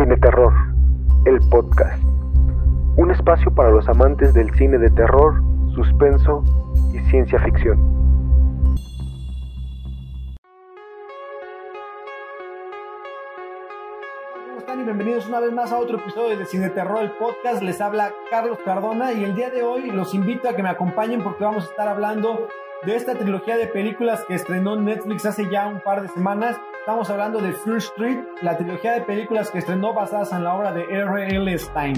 Cine Terror, el podcast. Un espacio para los amantes del cine de terror, suspenso y ciencia ficción. ¿Cómo están? Y bienvenidos una vez más a otro episodio de Cine Terror, el podcast. Les habla Carlos Cardona y el día de hoy los invito a que me acompañen porque vamos a estar hablando de esta trilogía de películas que estrenó Netflix hace ya un par de semanas. Estamos hablando de Fear Street, la trilogía de películas que estrenó basadas en la obra de R.L. Stein.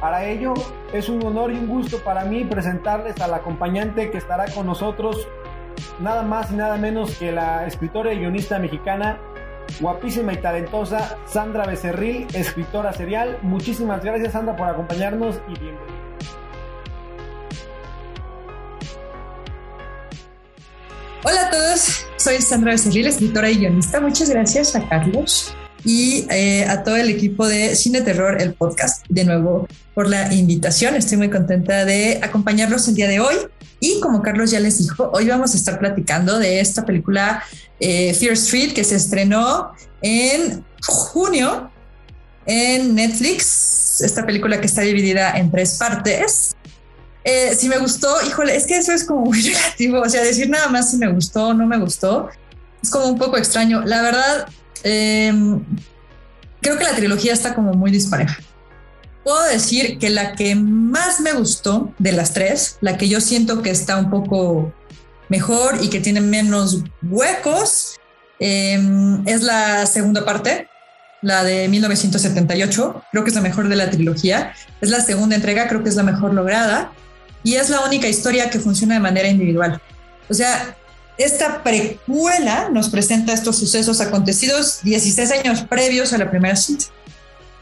Para ello, es un honor y un gusto para mí presentarles al acompañante que estará con nosotros, nada más y nada menos que la escritora y guionista mexicana, guapísima y talentosa Sandra Becerril, escritora serial. Muchísimas gracias Sandra por acompañarnos y bienvenida. Hola a todos, soy Sandra Becerril, escritora y guionista. Muchas gracias a Carlos y eh, a todo el equipo de Cine Terror, el podcast, de nuevo por la invitación. Estoy muy contenta de acompañarlos el día de hoy. Y como Carlos ya les dijo, hoy vamos a estar platicando de esta película eh, Fear Street que se estrenó en junio en Netflix. Esta película que está dividida en tres partes. Eh, si me gustó, híjole, es que eso es como muy relativo. O sea, decir nada más si me gustó o no me gustó es como un poco extraño. La verdad, eh, creo que la trilogía está como muy dispareja. Puedo decir que la que más me gustó de las tres, la que yo siento que está un poco mejor y que tiene menos huecos, eh, es la segunda parte, la de 1978. Creo que es la mejor de la trilogía. Es la segunda entrega, creo que es la mejor lograda y es la única historia que funciona de manera individual. O sea, esta precuela nos presenta estos sucesos acontecidos 16 años previos a la primera cita.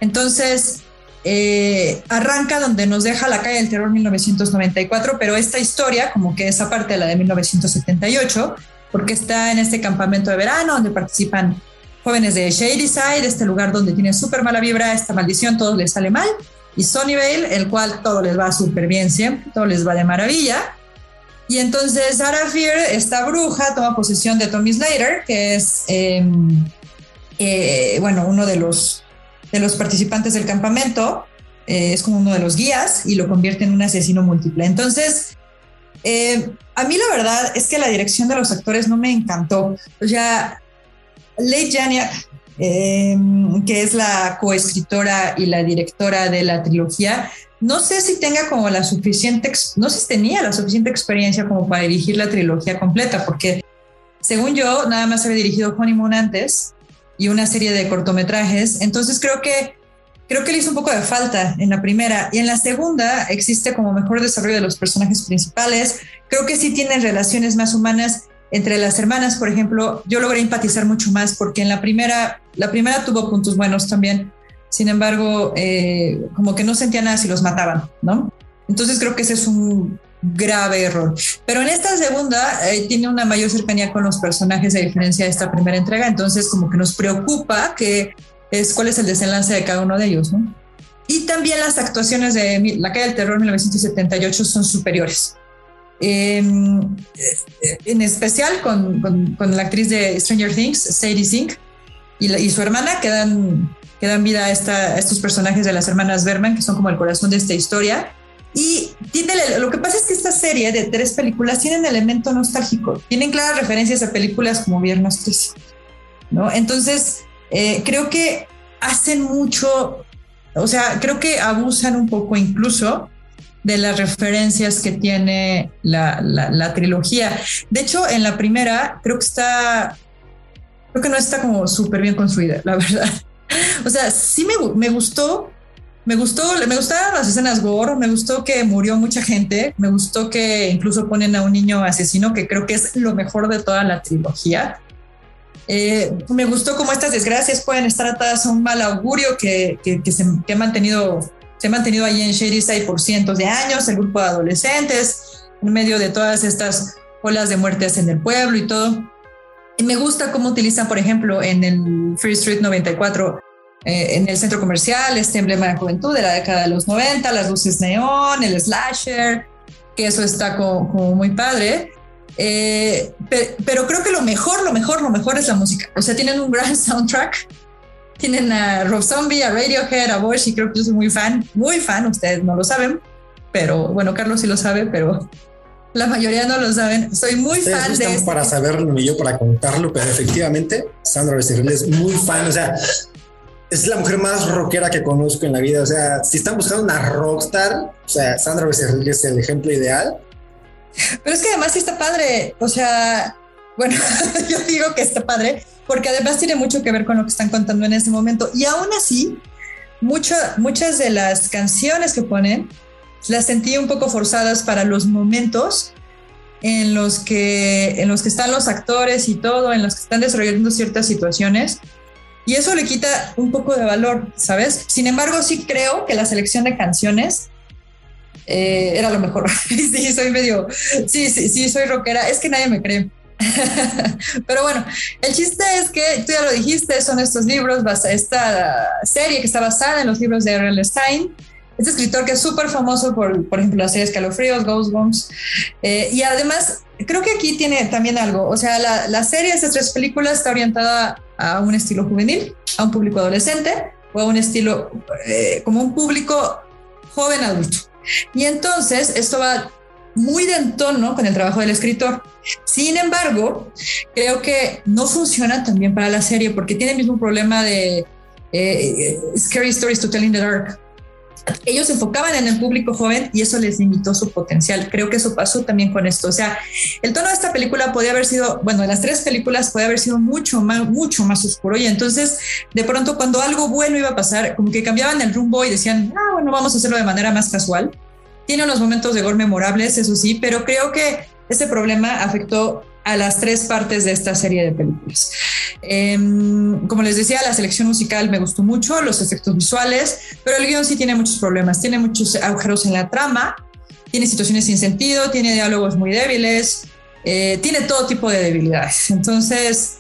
Entonces, eh, arranca donde nos deja la calle del terror 1994, pero esta historia, como que esa parte de la de 1978, porque está en este campamento de verano donde participan jóvenes de Shadyside, este lugar donde tiene súper mala vibra, esta maldición, todo les sale mal y Sunnyvale, el cual todo les va súper bien siempre, todo les va de maravilla. Y entonces Sarah Fear, esta bruja, toma posesión de Tommy Slater, que es, em, eh, bueno, uno de los, de los participantes del campamento, eh, es como uno de los guías y lo convierte en un asesino múltiple. Entonces, eh, a mí la verdad es que la dirección de los actores no me encantó. O sea, Leigh Janiak Em, que es la coescritora y la directora de la trilogía. No sé si tenga como la suficiente, no sé si tenía la suficiente experiencia como para dirigir la trilogía completa, porque según yo, nada más había dirigido Honeymoon antes y una serie de cortometrajes. Entonces creo que creo que le hizo un poco de falta en la primera y en la segunda existe como mejor desarrollo de los personajes principales. Creo que sí tienen relaciones más humanas entre las hermanas, por ejemplo, yo logré empatizar mucho más porque en la primera, la primera tuvo puntos buenos también. Sin embargo, eh, como que no sentía nada si los mataban, ¿no? Entonces creo que ese es un grave error. Pero en esta segunda eh, tiene una mayor cercanía con los personajes a diferencia de esta primera entrega, entonces como que nos preocupa que es cuál es el desenlace de cada uno de ellos, ¿no? Y también las actuaciones de La calle del terror 1978 son superiores. Em, en especial con, con, la actriz de Stranger Things, Sadie Sink, y, y su hermana, que dan, que dan vida a, esta, estos personajes de las hermanas Berman, que son como el corazón de esta historia. Y tiene, lo que pasa es que esta serie de tres películas tienen elemento nostálgico, tienen claras referencias a películas como Viernes 13, ¿no? Entonces, eh, creo que hacen mucho, o sea, creo que abusan un poco incluso de las referencias que tiene la, la, trilogía. De hecho, en la primera creo que está, creo que no está como súper bien construida, la verdad. O sea, sí me, me gustó, me gustó, me gustaron las escenas gore, me gustó que murió mucha gente, me gustó que incluso ponen a un niño asesino, que creo que es lo mejor de toda la trilogía. Eh, me gustó cómo estas desgracias pueden estar atadas a un mal augurio que, que, que se que ha mantenido se ha mantenido ahí en Shadyside por cientos de años, el grupo de adolescentes, en medio de todas estas olas de muertes en el pueblo y todo. Y me gusta cómo utilizan, por ejemplo, en el Free Street 94, eh, en el centro comercial, este emblema de juventud de la década de los 90, las luces neón, el slasher, que eso está como, muy padre. Eh, pero creo que lo mejor, lo mejor, lo mejor es la música. O sea, tienen un gran soundtrack tienen a Rob Zombie, a Radiohead, a Bush, y creo que yo soy muy fan, muy fan, ustedes no lo saben, pero bueno, Carlos sí lo sabe, pero la mayoría no lo saben. Soy muy fan de. Este para saberlo y yo para contarlo, pero efectivamente, Sandra Becerril es muy fan. O sea, es la mujer más rockera que conozco en la vida. O sea, si están buscando una rockstar, o sea, Sandra Becerril es el ejemplo ideal. Pero es que además sí está padre. O sea, bueno, yo digo que está padre porque además tiene mucho que ver con lo que están contando en este momento. Y aún así, muchas de las canciones que ponen las sentí un poco forzadas para los momentos en los que en los que están los actores y todo, en los que están desarrollando ciertas situaciones y eso le quita un poco de valor, ¿sabes? Sin embargo, sí creo que la selección de canciones eh, era lo mejor. sí, soy medio, sí, sí, sí, soy rockera. Es que nadie me cree. Pero bueno, el chiste es que tú ya lo dijiste, son estos libros, esta serie que está basada en los libros de R.L. Stein. Este escritor que es súper famoso por, por ejemplo, la serie Escalofríos, Ghostbumps. Eh, y además, creo que aquí tiene también algo. O sea, la, la serie estas tres películas está orientada a un estilo juvenil, a un público adolescente o a un estilo eh, como un público joven adulto. Y entonces esto va muy de entono con el trabajo del escritor. Sin embargo, creo que no funciona también para la serie porque tiene el mismo problema de eh, Scary Stories to Tell in the Dark ellos enfocaban en el público joven y eso les limitó su potencial. Creo que eso pasó también con esto. O sea, el tono de esta película podía haber sido, bueno, de las tres películas podía haber sido mucho más, mucho más oscuro. Y entonces, de pronto, cuando algo bueno iba a pasar, como que cambiaban el rumbo y decían, ah, bueno, vamos a hacerlo de manera más casual. Tiene unos momentos de gol memorables, eso sí, pero creo que este problema afectó a las tres partes de esta serie de películas. Em, como les decía, la selección musical me gustó mucho, los efectos visuales, pero el guion sí tiene muchos problemas, tiene muchos agujeros en la trama, tiene situaciones sin sentido, tiene diálogos muy débiles, eh, tiene todo tipo de debilidades. Entonces,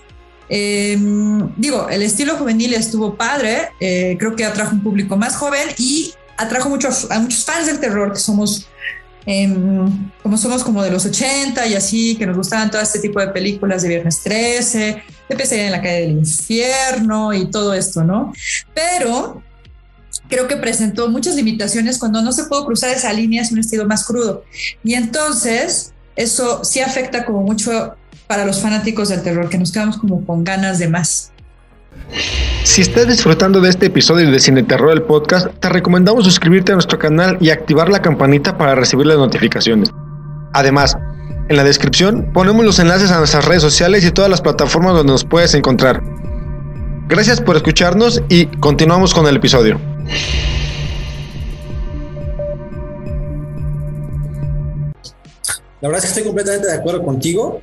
em, digo, el estilo juvenil estuvo padre, eh, creo que atrajo un público más joven y atrajo mucho, a muchos fans del terror que somos Em, como somos como de los 80 y así, que nos gustaban todo este tipo de películas de Viernes 13, de Pesadilla en la calle del infierno y todo esto, ¿no? Pero creo que presentó muchas limitaciones cuando no se pudo cruzar esa línea hacia un estilo más crudo. Y entonces eso sí afecta como mucho para los fanáticos del terror, que nos quedamos como con ganas de más. Si estás disfrutando de este episodio de Cine Terror el podcast, te recomendamos suscribirte a nuestro canal y activar la campanita para recibir las notificaciones. Además, en la descripción ponemos los enlaces a nuestras redes sociales y todas las plataformas donde nos puedes encontrar. Gracias por escucharnos y continuamos con el episodio. La verdad es que estoy completamente de acuerdo contigo.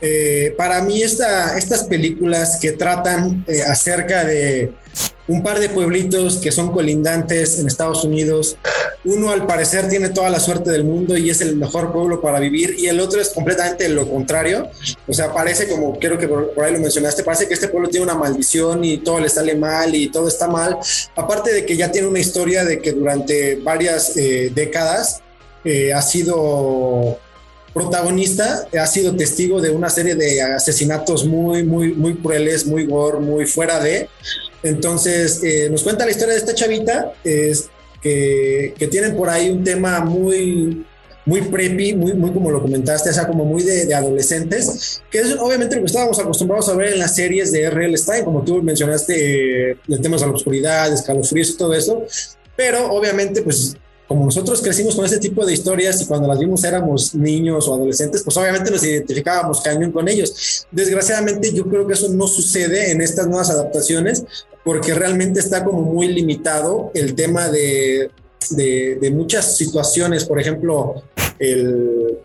Eh, para mí esta, estas películas que tratan eh, acerca de un par de pueblitos que son colindantes en Estados Unidos, uno al parecer tiene toda la suerte del mundo y es el mejor pueblo para vivir y el otro es completamente lo contrario. O sea, parece como, creo que por, ahí lo mencionaste, parece que este pueblo tiene una maldición y todo le sale mal y todo está mal. Aparte de que ya tiene una historia de que durante varias eh, décadas ha sido protagonista ha sido testigo de una serie de asesinatos muy, muy, muy crueles, muy gore, muy fuera de. Entonces, eh, nos cuenta la historia de esta chavita, es que, que, tienen por ahí un tema muy, muy preppy, muy, muy como lo comentaste, o sea, como muy de, de, adolescentes, que es obviamente lo que estábamos acostumbrados a ver en las series de R.L. Stein, como tú mencionaste, eh, el tema de la oscuridad, escalofríos y todo eso, pero obviamente pues como nosotros crecimos con ese tipo de historias y cuando las vimos éramos niños o adolescentes, pues obviamente nos identificábamos cañón con ellos. Desgraciadamente yo creo que eso no sucede en estas nuevas adaptaciones porque realmente está como muy limitado el tema de, de, muchas situaciones, por ejemplo, el...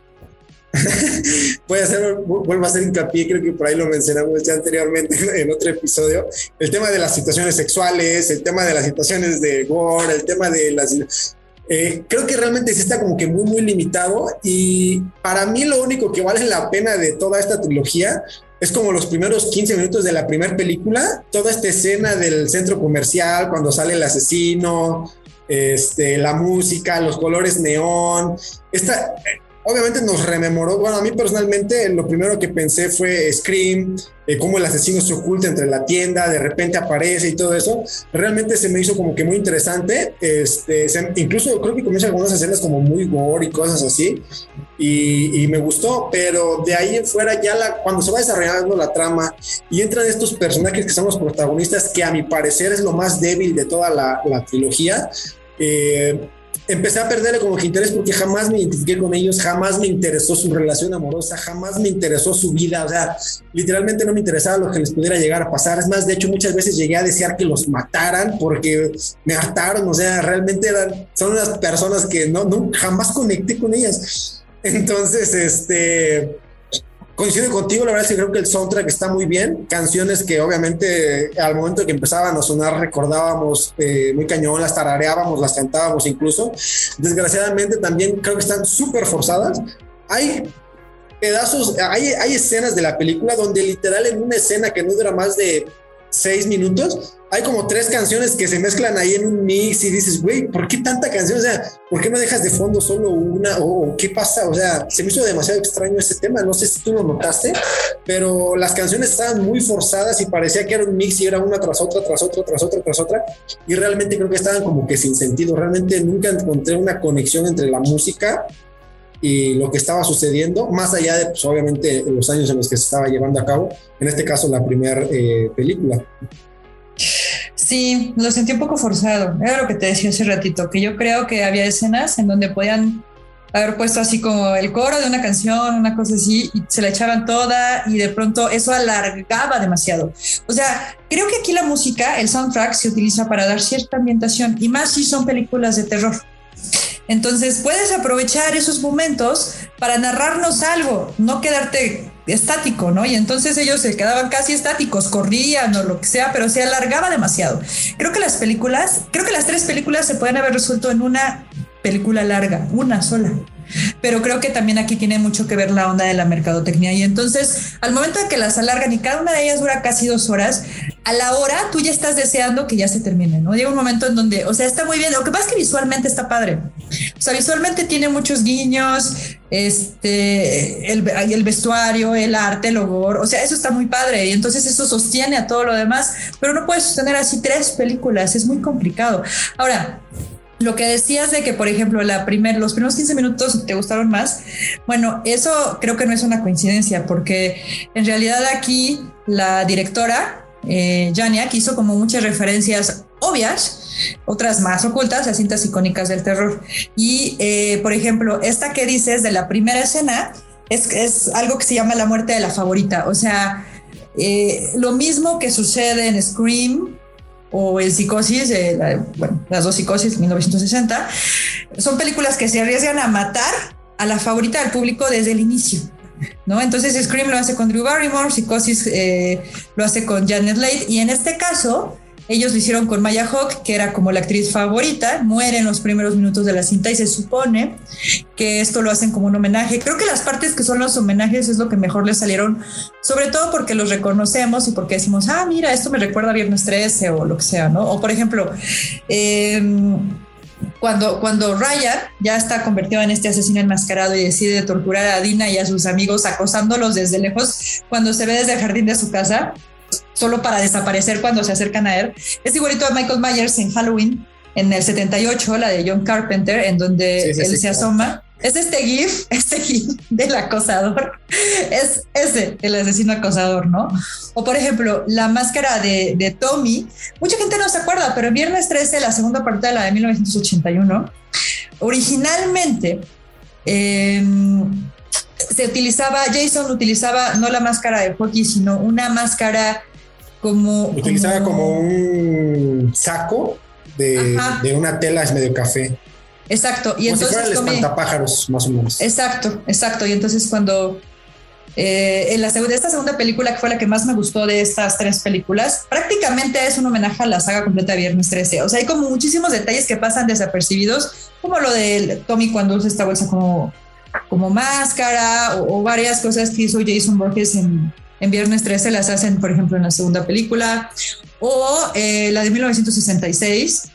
A hacer, vuelvo a hacer hincapié, creo que por ahí lo mencionamos ya anteriormente en otro episodio, el tema de las situaciones sexuales, el tema de las situaciones de gore, el tema de las eh, creo que realmente sí está como que muy, muy limitado y para mí lo único que vale la pena de toda esta trilogía es como los primeros 15 minutos de la primera película, toda esta escena del centro comercial, cuando sale el asesino, este, la música, los colores neón, esta, obviamente nos rememoró, bueno, a mí personalmente lo primero que pensé fue Scream, eh, cómo el asesino se oculta entre la tienda, de repente aparece y todo eso. Realmente se me hizo como que muy interesante. Este, incluso creo que comienza algunas escenas como muy gore y cosas así. Y, me gustó, pero de ahí en fuera ya cuando se va desarrollando la trama y entran estos personajes que son los protagonistas, que a mi parecer es lo más débil de toda la, la trilogía, eh, empecé a perderle como que interés porque jamás me identifiqué con ellos, jamás me interesó su relación amorosa, jamás me interesó su vida, o sea, literalmente no me interesaba lo que les pudiera llegar a pasar. Es más, de hecho, muchas veces llegué a desear que los mataran porque me hartaron, o sea, realmente eran, son unas personas que no, no jamás conecté con ellas. Entonces, este coincido contigo, la verdad es que creo que el soundtrack está muy bien. Canciones que obviamente al momento que empezaban a sonar recordábamos eh, muy cañón, las tarareábamos, las cantábamos incluso. Desgraciadamente también creo que están súper forzadas. Hay pedazos, hay, hay escenas de la película donde literal en una escena que no dura más de seis minutos, hay como tres canciones que se mezclan ahí en un mix y dices, güey, ¿por qué tanta canción? O sea, ¿por qué no dejas de fondo solo una? ¿O qué pasa? O sea, se me hizo demasiado extraño ese tema, no sé si tú lo notaste, pero las canciones estaban muy forzadas y parecía que era un mix y era una tras otra, tras otra, tras otra, tras otra, y realmente creo que estaban como que sin sentido, realmente nunca encontré una conexión entre la música y lo que estaba sucediendo, más allá de, pues, obviamente, los años en los que se estaba llevando a cabo, en este caso, la primera eh, película. Sí, lo sentí un poco forzado. Era lo que te decía hace ratito, que yo creo que había escenas en donde podían haber puesto así como el coro de una canción, una cosa así, y se la echaban toda y de pronto eso alargaba demasiado. O sea, creo que aquí la música, el soundtrack, se utiliza para dar cierta ambientación y más si son películas de terror. Entonces puedes aprovechar esos momentos para narrarnos algo, no quedarte estático, ¿no? Y entonces ellos se quedaban casi estáticos, corrían o lo que sea, pero se alargaba demasiado. Creo que las películas, creo que las tres películas se pueden haber resuelto en una película larga, una sola. Pero creo que también aquí tiene mucho que ver la onda de la mercadotecnia. Y entonces, al momento de que las alargan y cada una de ellas dura casi dos horas, a la hora tú ya estás deseando que ya se termine, ¿no? Llega un momento en donde, o sea, está muy bien. Lo que pasa es que visualmente está padre. O sea, visualmente tiene muchos guiños, este, el, vestuario, el arte, el olor, o sea, eso está muy padre. Y entonces eso sostiene a todo lo demás, pero no puedes sostener así tres películas, es muy complicado. Ahora, lo que decías de que, por ejemplo, la primer, los primeros 15 minutos te gustaron más, bueno, eso creo que no es una coincidencia, porque en realidad aquí la directora, eh, Jania, hizo como muchas referencias obvias, otras más ocultas a cintas icónicas del terror. Y, eh, por ejemplo, esta que dices de la primera escena es, es algo que se llama la muerte de la favorita, o sea, eh, lo mismo que sucede en Scream, o el Psicosis, bueno, las dos Psicosis, 1960, son películas que se arriesgan a matar a la favorita del público desde el inicio. ¿No? Entonces Scream lo hace con Drew Barrymore, Psicosis eh, lo hace con Janet Leigh y en este caso ellos lo hicieron con Maya Hawk, que era como la actriz favorita, muere en los primeros minutos de la cinta y se supone que esto lo hacen como un homenaje. Creo que las partes que son los homenajes es lo que mejor les salieron, sobre todo porque los reconocemos y porque decimos, ah, mira, esto me recuerda a Viernes 13 o lo que sea, ¿no? O por ejemplo, em, cuando, cuando Ryan ya está convertido en este asesino enmascarado y decide torturar a Dina y a sus amigos acosándolos desde lejos, cuando se ve desde el jardín de su casa, solo para desaparecer cuando se acercan a él. Es igualito a Michael Myers en Halloween, en el 78, la de John Carpenter, en donde él se asoma. Es este GIF, este GIF del acosador. Es ese, el asesino acosador, ¿no? O por ejemplo, la máscara de, de Tommy. Mucha gente no se acuerda, pero en Viernes 13, la segunda parte de la de 1981, originalmente em, se utilizaba, Jason utilizaba no la máscara de hockey, sino una máscara como... Utilizaba como, un saco de, una tela es medio café. Exacto. Y entonces, si fuera el espantapájaros, más o menos. Exacto, exacto. Y entonces cuando eh, en la segunda, esta segunda película, que fue la que más me gustó de estas tres películas, prácticamente es un homenaje a la saga completa de Viernes 13. O sea, hay como muchísimos detalles que pasan desapercibidos, como lo de Tommy cuando usa esta bolsa como, como máscara, o, o varias cosas que hizo Jason Borges en, en Viernes 13 las hacen, por ejemplo, en la segunda película, o eh, la de 1966,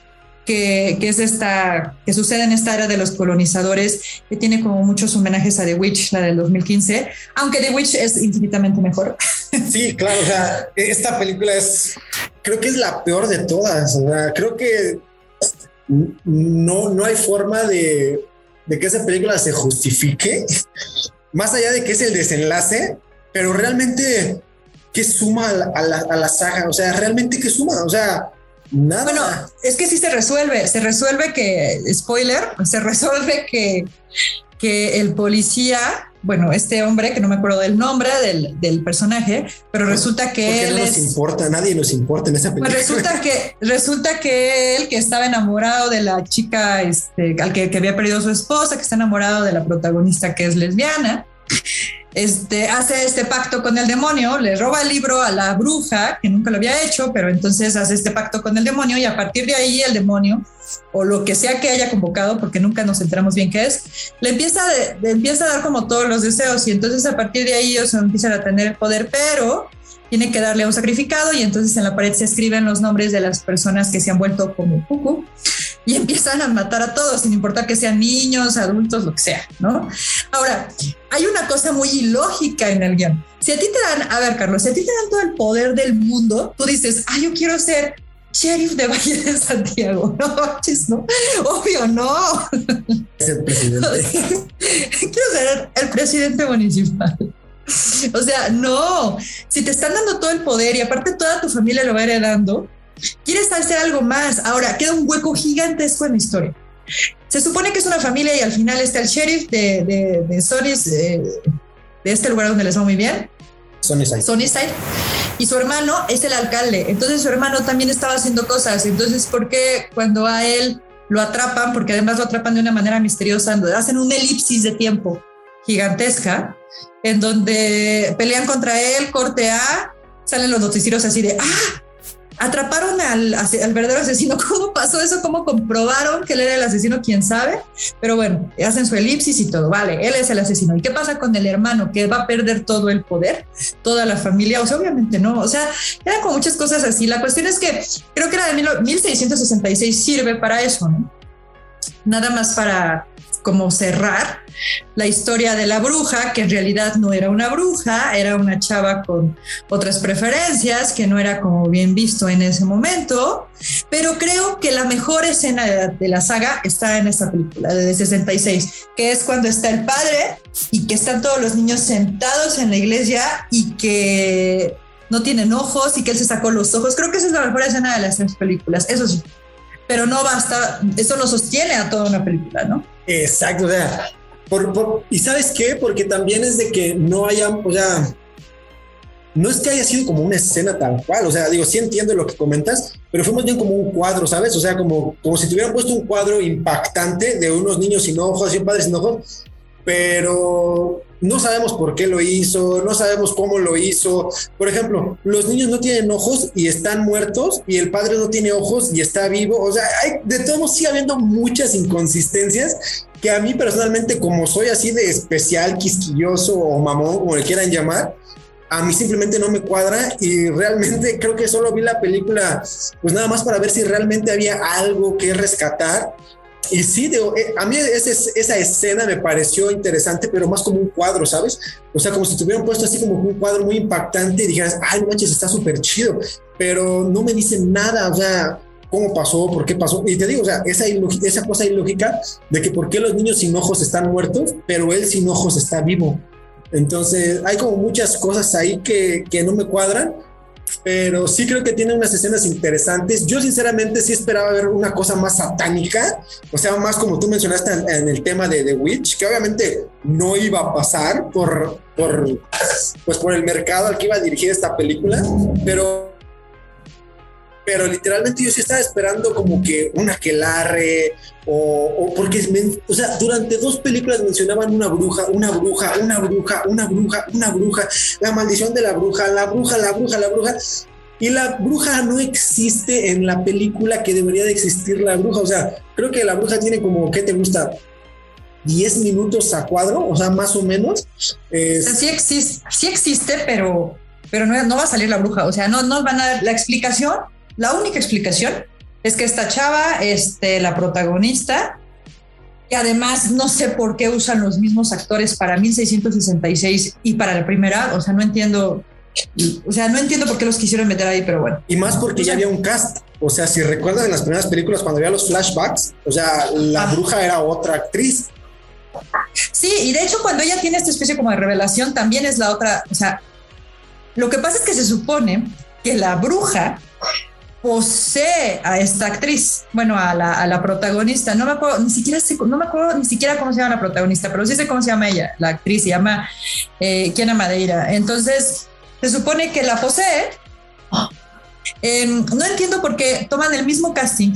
que, es esta, que sucede en esta era de los colonizadores, que tiene como muchos homenajes a The Witch, la del 2015, aunque The Witch es infinitamente mejor. Sí, claro, o sea, esta película es, creo que es la peor de todas, o sea, creo que no, no hay forma de, de que esa película se justifique, más allá de que es el desenlace, pero realmente, ¿qué suma a la, a la saga? O sea, realmente, ¿qué suma? O sea, Nada. Bueno, es que sí se resuelve, se resuelve que, spoiler, se resuelve que, que el policía, bueno, este hombre, que no me acuerdo del nombre del, personaje, pero resulta que él no nos importa, nadie nos importa en esa pues película. resulta que, resulta que él, que estaba enamorado de la chica, este, al que, que había perdido su esposa, que está enamorado de la protagonista que es lesbiana, este, hace este pacto con el demonio, le roba el libro a la bruja, que nunca lo había hecho, pero entonces hace este pacto con el demonio y a partir de ahí el demonio, o lo que sea que haya convocado, porque nunca nos enteramos bien qué es, le empieza, empieza a dar como todos los deseos y entonces a partir de ahí ellos empiezan a tener poder, pero tiene que darle un sacrificado y entonces en la pared se escriben los nombres de las personas que se han vuelto como Cucu y empiezan a matar a todos, sin importar que sean niños, adultos, lo que sea, ¿no? Ahora, hay una cosa muy ilógica en el guion. Si a ti te dan, a ver, Carlos, si a ti te dan todo el poder del mundo, tú dices, ah, yo quiero ser sheriff de Valle de Santiago. No, no, obvio, no. Es el presidente. quiero ser el presidente municipal. O sea, no, si te están dando todo el poder y aparte toda tu familia lo va heredando, quieres hacer algo más. Ahora, queda un hueco gigantesco en la historia. Se supone que es una familia y al final está el sheriff de, de, de de este lugar donde les va muy bien. Sunnyside. Sunnyside. Y su hermano es el alcalde. Entonces su hermano también estaba haciendo cosas. Entonces, ¿por qué cuando a él lo atrapan? Porque además lo atrapan de una manera misteriosa, hacen un elipsis de tiempo gigantesca, en donde pelean contra él, corte A, salen los noticieros así de, ah, atraparon al, al, verdadero asesino. ¿Cómo pasó eso? ¿Cómo comprobaron que él era el asesino? ¿Quién sabe? Pero bueno, hacen su elipsis y todo. Vale, él es el asesino. ¿Y qué pasa con el hermano que va a perder todo el poder? Toda la familia. O sea, obviamente no. O sea, eran como muchas cosas así. La cuestión es que creo que era de 1666 sirve para eso, ¿no? Nada más para como cerrar la historia de la bruja, que en realidad no era una bruja, era una chava con otras preferencias, que no era como bien visto en ese momento, pero creo que la mejor escena de la, saga está en esta película de 66, que es cuando está el padre y que están todos los niños sentados en la iglesia y que no tienen ojos y que él se sacó los ojos. Creo que esa es la mejor escena de las tres películas, eso sí. Pero no basta, eso no sostiene a toda una película, ¿no? Exacto, o sea, y sabes qué, porque también es de que no haya, o sea, no es que haya sido como una escena tal cual, o sea, digo, sí entiendo lo que comentas, pero fue más bien como un cuadro, ¿sabes? O sea, como, como si te hubieran puesto un cuadro impactante de unos niños sin ojos y un padre sin ojos, pero no sabemos por qué lo hizo, no sabemos cómo lo hizo. Por ejemplo, los niños no tienen ojos y están muertos y el padre no tiene ojos y está vivo. O sea, hay, de todos sigue habiendo muchas inconsistencias que a mí personalmente, como soy así de especial, quisquilloso o mamón, como le quieran llamar, a mí simplemente no me cuadra y realmente creo que solo vi la película pues nada más para ver si realmente había algo que rescatar y sí, eh, a mí esa escena me pareció interesante, pero más como un cuadro, ¿sabes? O sea, como si te hubieran puesto así como un cuadro muy impactante y dijeras, ay, manches, está súper chido, pero no me dicen nada, o sea, cómo pasó, por qué pasó. Y te digo, o sea, esa, esa cosa ilógica de que por qué los niños sin ojos están muertos, pero él sin ojos está vivo. Entonces, hay como muchas cosas ahí que, que no me cuadran pero sí creo que tiene unas escenas interesantes. Yo sinceramente sí esperaba ver una cosa más satánica, o sea, más como tú mencionaste en, el tema de The Witch, que obviamente no iba a pasar por, por, pues por el mercado al que iba a dirigir esta película, pero pero literalmente yo sí estaba esperando como que una quelarre o, porque, o sea, durante dos películas mencionaban una bruja, una bruja, una bruja, una bruja, una bruja, la maldición de la bruja, la bruja, la bruja, la bruja. Y la bruja no existe en la película que debería de existir la bruja. O sea, creo que la bruja tiene como, ¿qué te gusta? 10 minutos a cuadro, o sea, más o menos. sí, existe, sí existe, pero, pero no, no va a salir la bruja. O sea, no nos van a dar la explicación la única explicación es que esta chava, este, la protagonista, que además no sé por qué usan los mismos actores para 1666 y para la primera, o sea, no entiendo, o sea, no entiendo por qué los quisieron meter ahí, pero bueno. Y más porque ya había un cast, o sea, si recuerdan en las primeras películas cuando había los flashbacks, o sea, la Ah. bruja era otra actriz. Sí, y de hecho cuando ella tiene esta especie como de revelación, también es la otra, o sea, lo que pasa es que se supone que la bruja posee a esta actriz, bueno, a la, protagonista, no me acuerdo, ni siquiera no me acuerdo ni siquiera cómo se llama la protagonista, pero sí sé cómo se llama ella, la actriz, se llama eh, Kiana Madeira. Entonces, se supone que la posee. Eh, no entiendo por qué toman el mismo casting.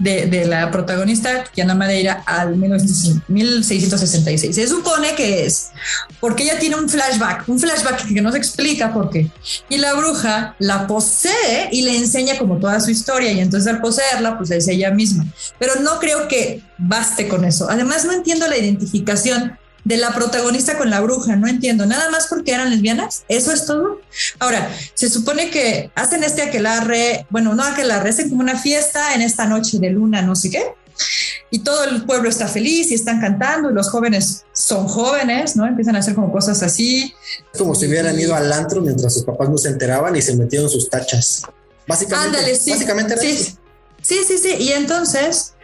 De, la protagonista Kiana Madeira al 1900 1666. Se supone que es porque ella tiene un flashback, un flashback que no se explica por qué. Y la bruja la posee y le enseña como toda su historia y entonces al poseerla pues es ella misma. Pero no creo que baste con eso. Además no entiendo la identificación de la protagonista con la bruja, no entiendo, nada más porque eran lesbianas, eso es todo. Ahora, se supone que hacen este aquelarre, bueno, no aquelarre, hacen como una fiesta en esta noche de luna, no sé qué, y todo el pueblo está feliz y están cantando y los jóvenes son jóvenes, ¿no? Empiezan a hacer como cosas así. Como si hubieran ido al antro mientras sus papás no se enteraban y se metieron sus tachas. Básicamente, Ándale, sí. básicamente sí, sí, sí, sí. Y entonces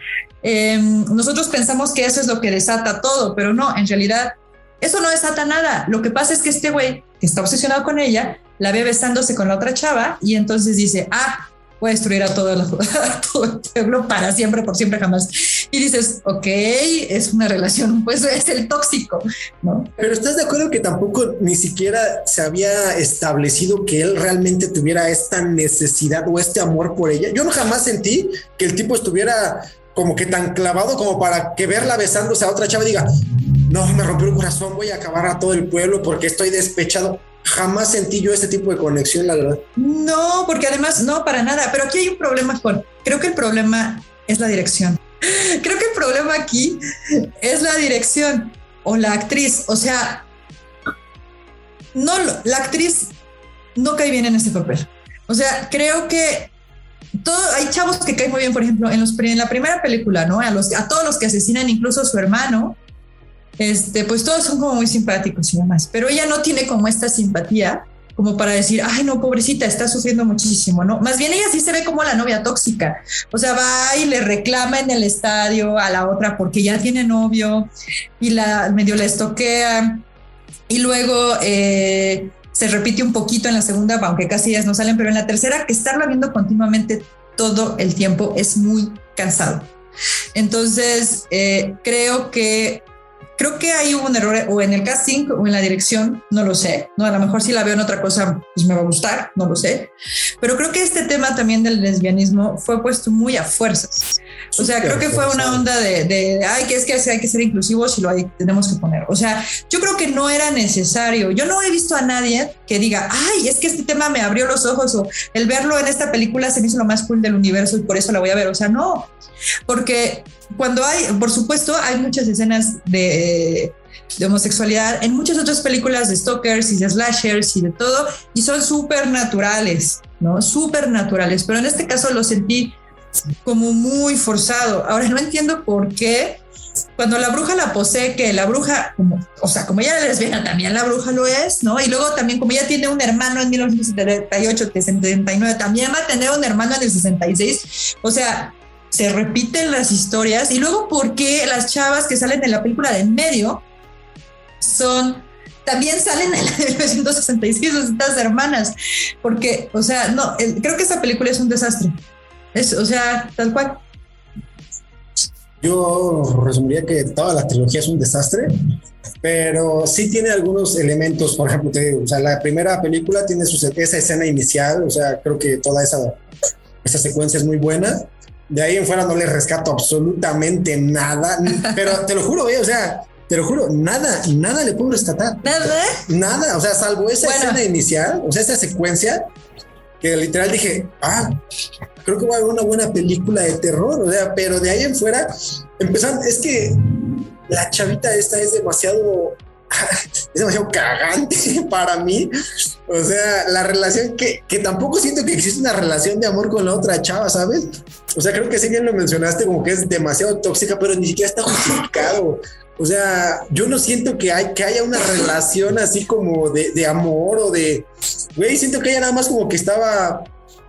eh, nosotros pensamos que eso es lo que desata todo, pero no, en realidad eso no desata nada. Lo que pasa es que este güey que está obsesionado con ella la ve besándose con la otra chava y entonces dice, ah, voy a destruir a todo, la, todo el pueblo para siempre, por siempre, jamás. Y dices, ok, es una relación, pues es el tóxico, ¿no? Pero estás de acuerdo que tampoco ni siquiera se había establecido que él realmente tuviera esta necesidad o este amor por ella. Yo no jamás sentí que el tipo estuviera como que tan clavado como para que verla besándose a otra chava y diga, no, me rompió el corazón, voy a acabar a todo el pueblo porque estoy despechado. Jamás sentí yo este tipo de conexión, la verdad. No, porque además, no, para nada. Pero aquí hay un problema con, creo que el problema es la dirección. Creo que el problema aquí es la dirección o la actriz. O sea, no, la actriz no cae bien en este papel. O sea, creo que todo, hay chavos que caen muy bien, por ejemplo, en, los, en la primera película, ¿no? A, los, a todos los que asesinan, incluso a su hermano, este, pues todos son como muy simpáticos y demás, pero ella no tiene como esta simpatía como para decir, ay, no, pobrecita, está sufriendo muchísimo, ¿no? Más bien ella sí se ve como la novia tóxica, o sea, va y le reclama en el estadio a la otra porque ya tiene novio y la medio la estoquea y luego eh, se repite un poquito en la segunda, aunque casi ellas no salen, pero en la tercera, que estarla viendo continuamente todo el tiempo es muy cansado. Entonces, eh, creo que creo que hay un error o en el casting o en la dirección, no lo sé. No, a lo mejor si la veo en otra cosa, pues me va a gustar, no lo sé. Pero creo que este tema también del lesbianismo fue puesto muy a fuerzas. O sea, creo que fue una onda de, de, ay, que es que hay que ser inclusivos y lo hay, tenemos que poner. O sea, yo creo que no era necesario. Yo no he visto a nadie que diga, ay, es que este tema me abrió los ojos o el verlo en esta película se me hizo lo más cool del universo y por eso la voy a ver. O sea, no, porque cuando hay, por supuesto, hay muchas escenas de, de, homosexualidad en muchas otras películas de stalkers y de slashers y de todo, y son súper naturales, ¿no? Súper naturales, pero en este caso lo sentí como muy forzado. Ahora no entiendo por qué cuando la bruja la posee, que la bruja, como, o sea, como ella es lesbiana, también la bruja lo es, ¿no? Y luego también como ella tiene un hermano en 1978, 79, también va a tener un hermano en el 66, o sea, se repiten las historias y luego por qué las chavas que salen en la película de en medio son también salen en la de 1966 estas hermanas porque o sea no creo que esta película es un desastre. Es o sea tal cual. Yo resumiría que toda la trilogía es un desastre pero sí tiene algunos elementos por ejemplo te, o sea la primera película tiene su, esa escena inicial o sea creo que toda esa esa secuencia es muy buena de ahí en fuera no le rescato absolutamente nada, pero te lo juro, eh, o sea, te lo juro, nada, nada le puedo rescatar. Nada, nada, o sea, salvo esa bueno. escena inicial, o sea, esa secuencia que literal dije, ah, creo que va a haber una buena película de terror, o sea, pero de ahí en fuera empezaron, es que la chavita esta es demasiado es demasiado cagante para mí. O sea, la relación que, que tampoco siento que existe una relación de amor con la otra chava, ¿sabes? O sea, creo que sí bien lo mencionaste como que es demasiado tóxica, pero ni siquiera está justificado. O sea, yo no siento que, hay, que haya una relación así como de, de amor o de... Güey, siento que ella nada más como que estaba,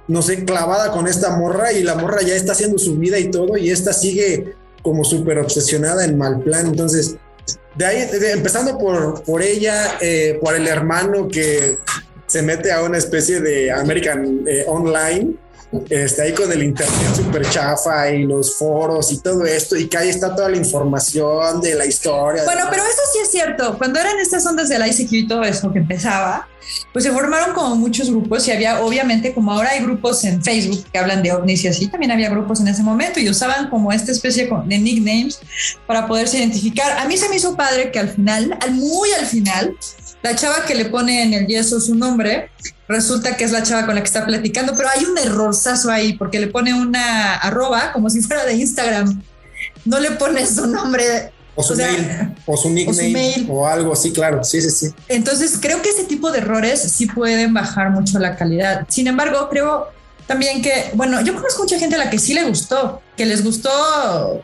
no sé, clavada con esta morra y la morra ya está haciendo su vida y todo y esta sigue como súper obsesionada en mal plan. Entonces, de ahí, empezando por, por ella, eh, por el hermano que se mete a una especie de American eh, Online este, ahí con el internet súper chafa y los foros y todo esto, y que ahí está toda la información de la historia. Bueno, pero eso sí es cierto. Cuando eran estas ondas del ICQ y todo eso que empezaba, pues se formaron como muchos grupos y había, obviamente, como ahora hay grupos en Facebook que hablan de ovnis y así, también había grupos en ese momento y usaban como esta especie de nicknames para poderse identificar. A mí se me hizo padre que al final, al muy al final, la chava que le pone en el yeso su nombre, resulta que es la chava con la que está platicando, pero hay un errorzazo ahí porque le pone una arroba como si fuera de Instagram. No le pone su nombre. O su mail, o su nickname, o, algo así, claro, sí, sí, sí. Entonces creo que ese tipo de errores sí pueden bajar mucho la calidad. Sin embargo, creo también que, bueno, yo conozco mucha gente a la que sí le gustó, que les gustó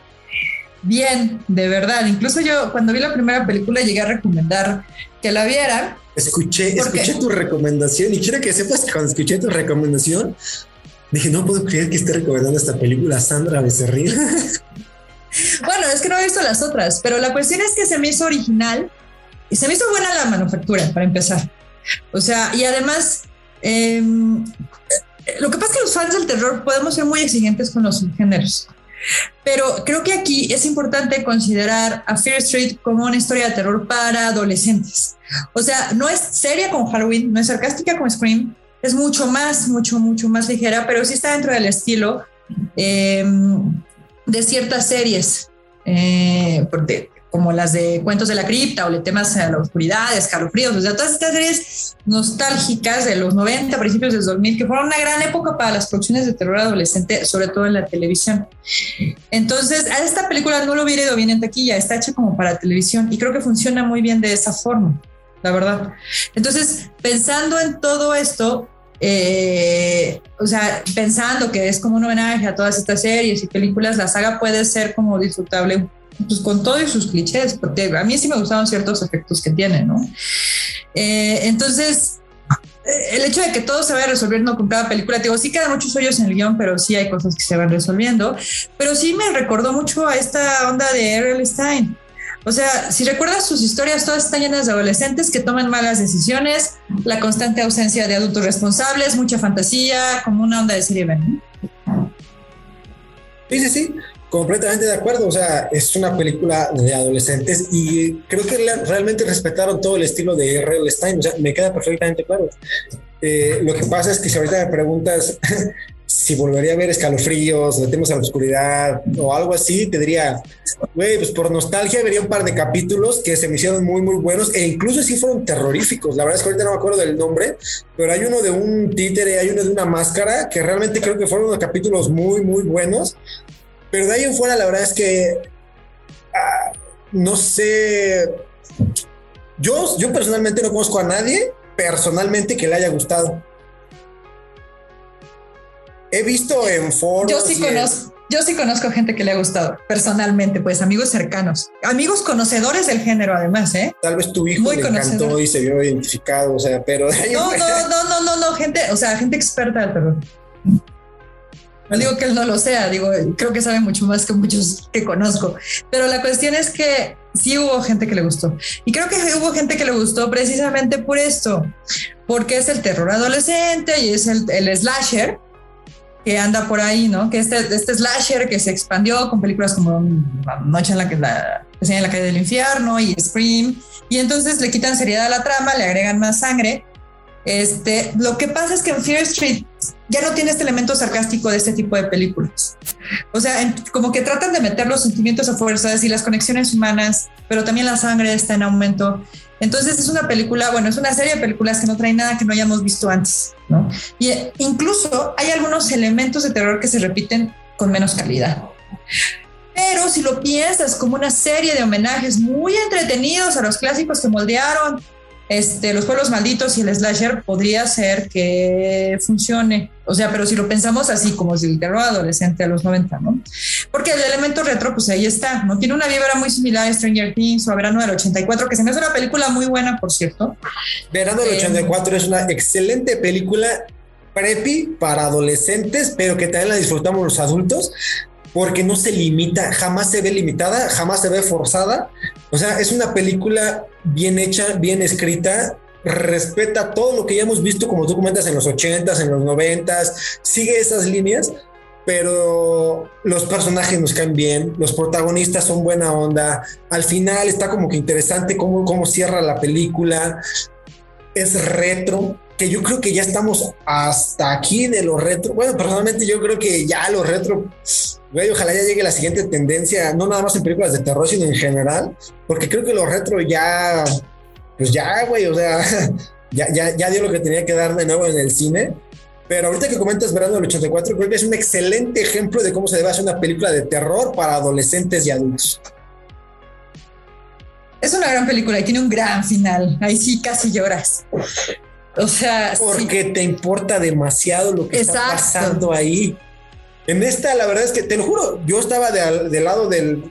bien, de verdad. Incluso yo cuando vi la primera película llegué a recomendar que la vieran. Escuché, escuché tu recomendación y quiero que sepas que cuando escuché tu recomendación dije, no puedo creer que esté recomendando esta película Sandra Becerril. bueno, es que no he visto las otras, pero la cuestión es que se me hizo original y se me hizo buena la manufactura, para empezar. O sea, y además, em, lo que pasa es que los fans del terror podemos ser muy exigentes con los géneros. Pero creo que aquí es importante considerar a Fear Street como una historia de terror para adolescentes. O sea, no es seria como Halloween, no es sarcástica como Scream, es mucho más, mucho, mucho más ligera, pero sí está dentro del estilo em, de ciertas series. Eh, porque como las de Cuentos de la Cripta o le temas a la oscuridad, escalofríos, o sea, todas estas series nostálgicas de los 90, principios del 2000, que fueron una gran época para las producciones de terror adolescente, sobre todo en la televisión. Entonces, a esta película no lo hubiera ido bien en taquilla, está hecha como para televisión y creo que funciona muy bien de esa forma, la verdad. Entonces, pensando en todo esto, eh, o sea, pensando que es como un homenaje a todas estas series y películas, la saga puede ser como disfrutable pues con todos sus clichés, porque a mí sí me gustaron ciertos efectos que tiene, ¿no? Eh, entonces, el hecho de que todo se vaya resolviendo con cada película, digo, sí quedan muchos hoyos en el guion, pero sí hay cosas que se van resolviendo, pero sí me recordó mucho a esta onda de R.L. Stein. O sea, si recuerdas sus historias, todas están llenas de adolescentes que toman malas decisiones, la constante ausencia de adultos responsables, mucha fantasía, como una onda de serie B. Sí, sí, sí. Completamente de acuerdo, o sea, es una película de adolescentes y creo que realmente respetaron todo el estilo de R.L. Stein, o sea, me queda perfectamente claro. Eh, lo que pasa es que si ahorita me preguntas si volvería a ver escalofríos, metemos a la oscuridad o algo así, te diría, güey, pues por nostalgia vería un par de capítulos que se me hicieron muy, muy buenos e incluso sí fueron terroríficos. La verdad es que ahorita no me acuerdo del nombre, pero hay uno de un títere, hay uno de una máscara que realmente creo que fueron unos capítulos muy, muy buenos pero de ahí en fuera, la verdad es que ah, no sé. Yo, yo personalmente no conozco a nadie personalmente que le haya gustado. He visto en foros. Yo sí conozco. Yo sí conozco gente que le ha gustado, personalmente, pues amigos cercanos, amigos conocedores del género, además, ¿eh? Tal vez tu hijo le encantó y se vio identificado, o sea, pero. no, no, no, no, no, no, gente, o sea, gente experta del terror. No digo que él no lo sea, digo, creo que sabe mucho más que muchos que conozco. Pero la cuestión es que sí hubo gente que le gustó. Y creo que hubo gente que le gustó precisamente por esto, porque es el terror adolescente y es el, el slasher que anda por ahí, ¿no? Que este, este slasher que se expandió con películas como Noche en la que la en la calle del infierno y Scream. Y entonces le quitan seriedad a la trama, le agregan más sangre este, lo que pasa es que en Fear Street ya no tiene este elemento sarcástico de este tipo de películas. O sea, como que tratan de meter los sentimientos a fuerzas y las conexiones humanas, pero también la sangre está en aumento. Entonces es una película, bueno, es una serie de películas que no trae nada que no hayamos visto antes. Y eh, incluso hay algunos elementos de terror que se repiten con menos calidad. Pero si lo piensas como una serie de homenajes muy entretenidos a los clásicos que moldearon este, los pueblos malditos y el slasher podría ser que funcione. O sea, pero si lo pensamos así, como si el terror adolescente a los 90, ¿no? Porque el elemento retro, pues ahí está, ¿no? Tiene una vibra muy similar a Stranger Things o a Verano del 84, que se me hace una película muy buena, por cierto. Verano del 84 eh, es una excelente película preppy para adolescentes, pero que también la disfrutamos los adultos porque no se limita, jamás se ve limitada, jamás se ve forzada. O sea, es una película bien hecha, bien escrita, respeta todo lo que ya hemos visto, como tú comentas, en los 80s, en los 90s, sigue esas líneas, pero los personajes nos caen bien, los protagonistas son buena onda, al final está como que interesante cómo, cómo cierra la película, es retro, que yo creo que ya estamos hasta aquí de lo retro. Bueno, personalmente yo creo que ya lo retro, güey, ojalá ya llegue la siguiente tendencia, no nada más en películas de terror, sino en general, porque creo que lo retro ya, pues ya, güey, o sea, ya, ya, ya dio lo que tenía que dar de nuevo en el cine. Pero ahorita que comentas Verano del 84, creo que es un excelente ejemplo de cómo se debe hacer una película de terror para adolescentes y adultos. Es una gran película y tiene un gran final. Ahí sí casi lloras. O sea, porque te importa demasiado lo que está pasando ahí. En esta, la verdad es que te lo juro, yo estaba del lado del.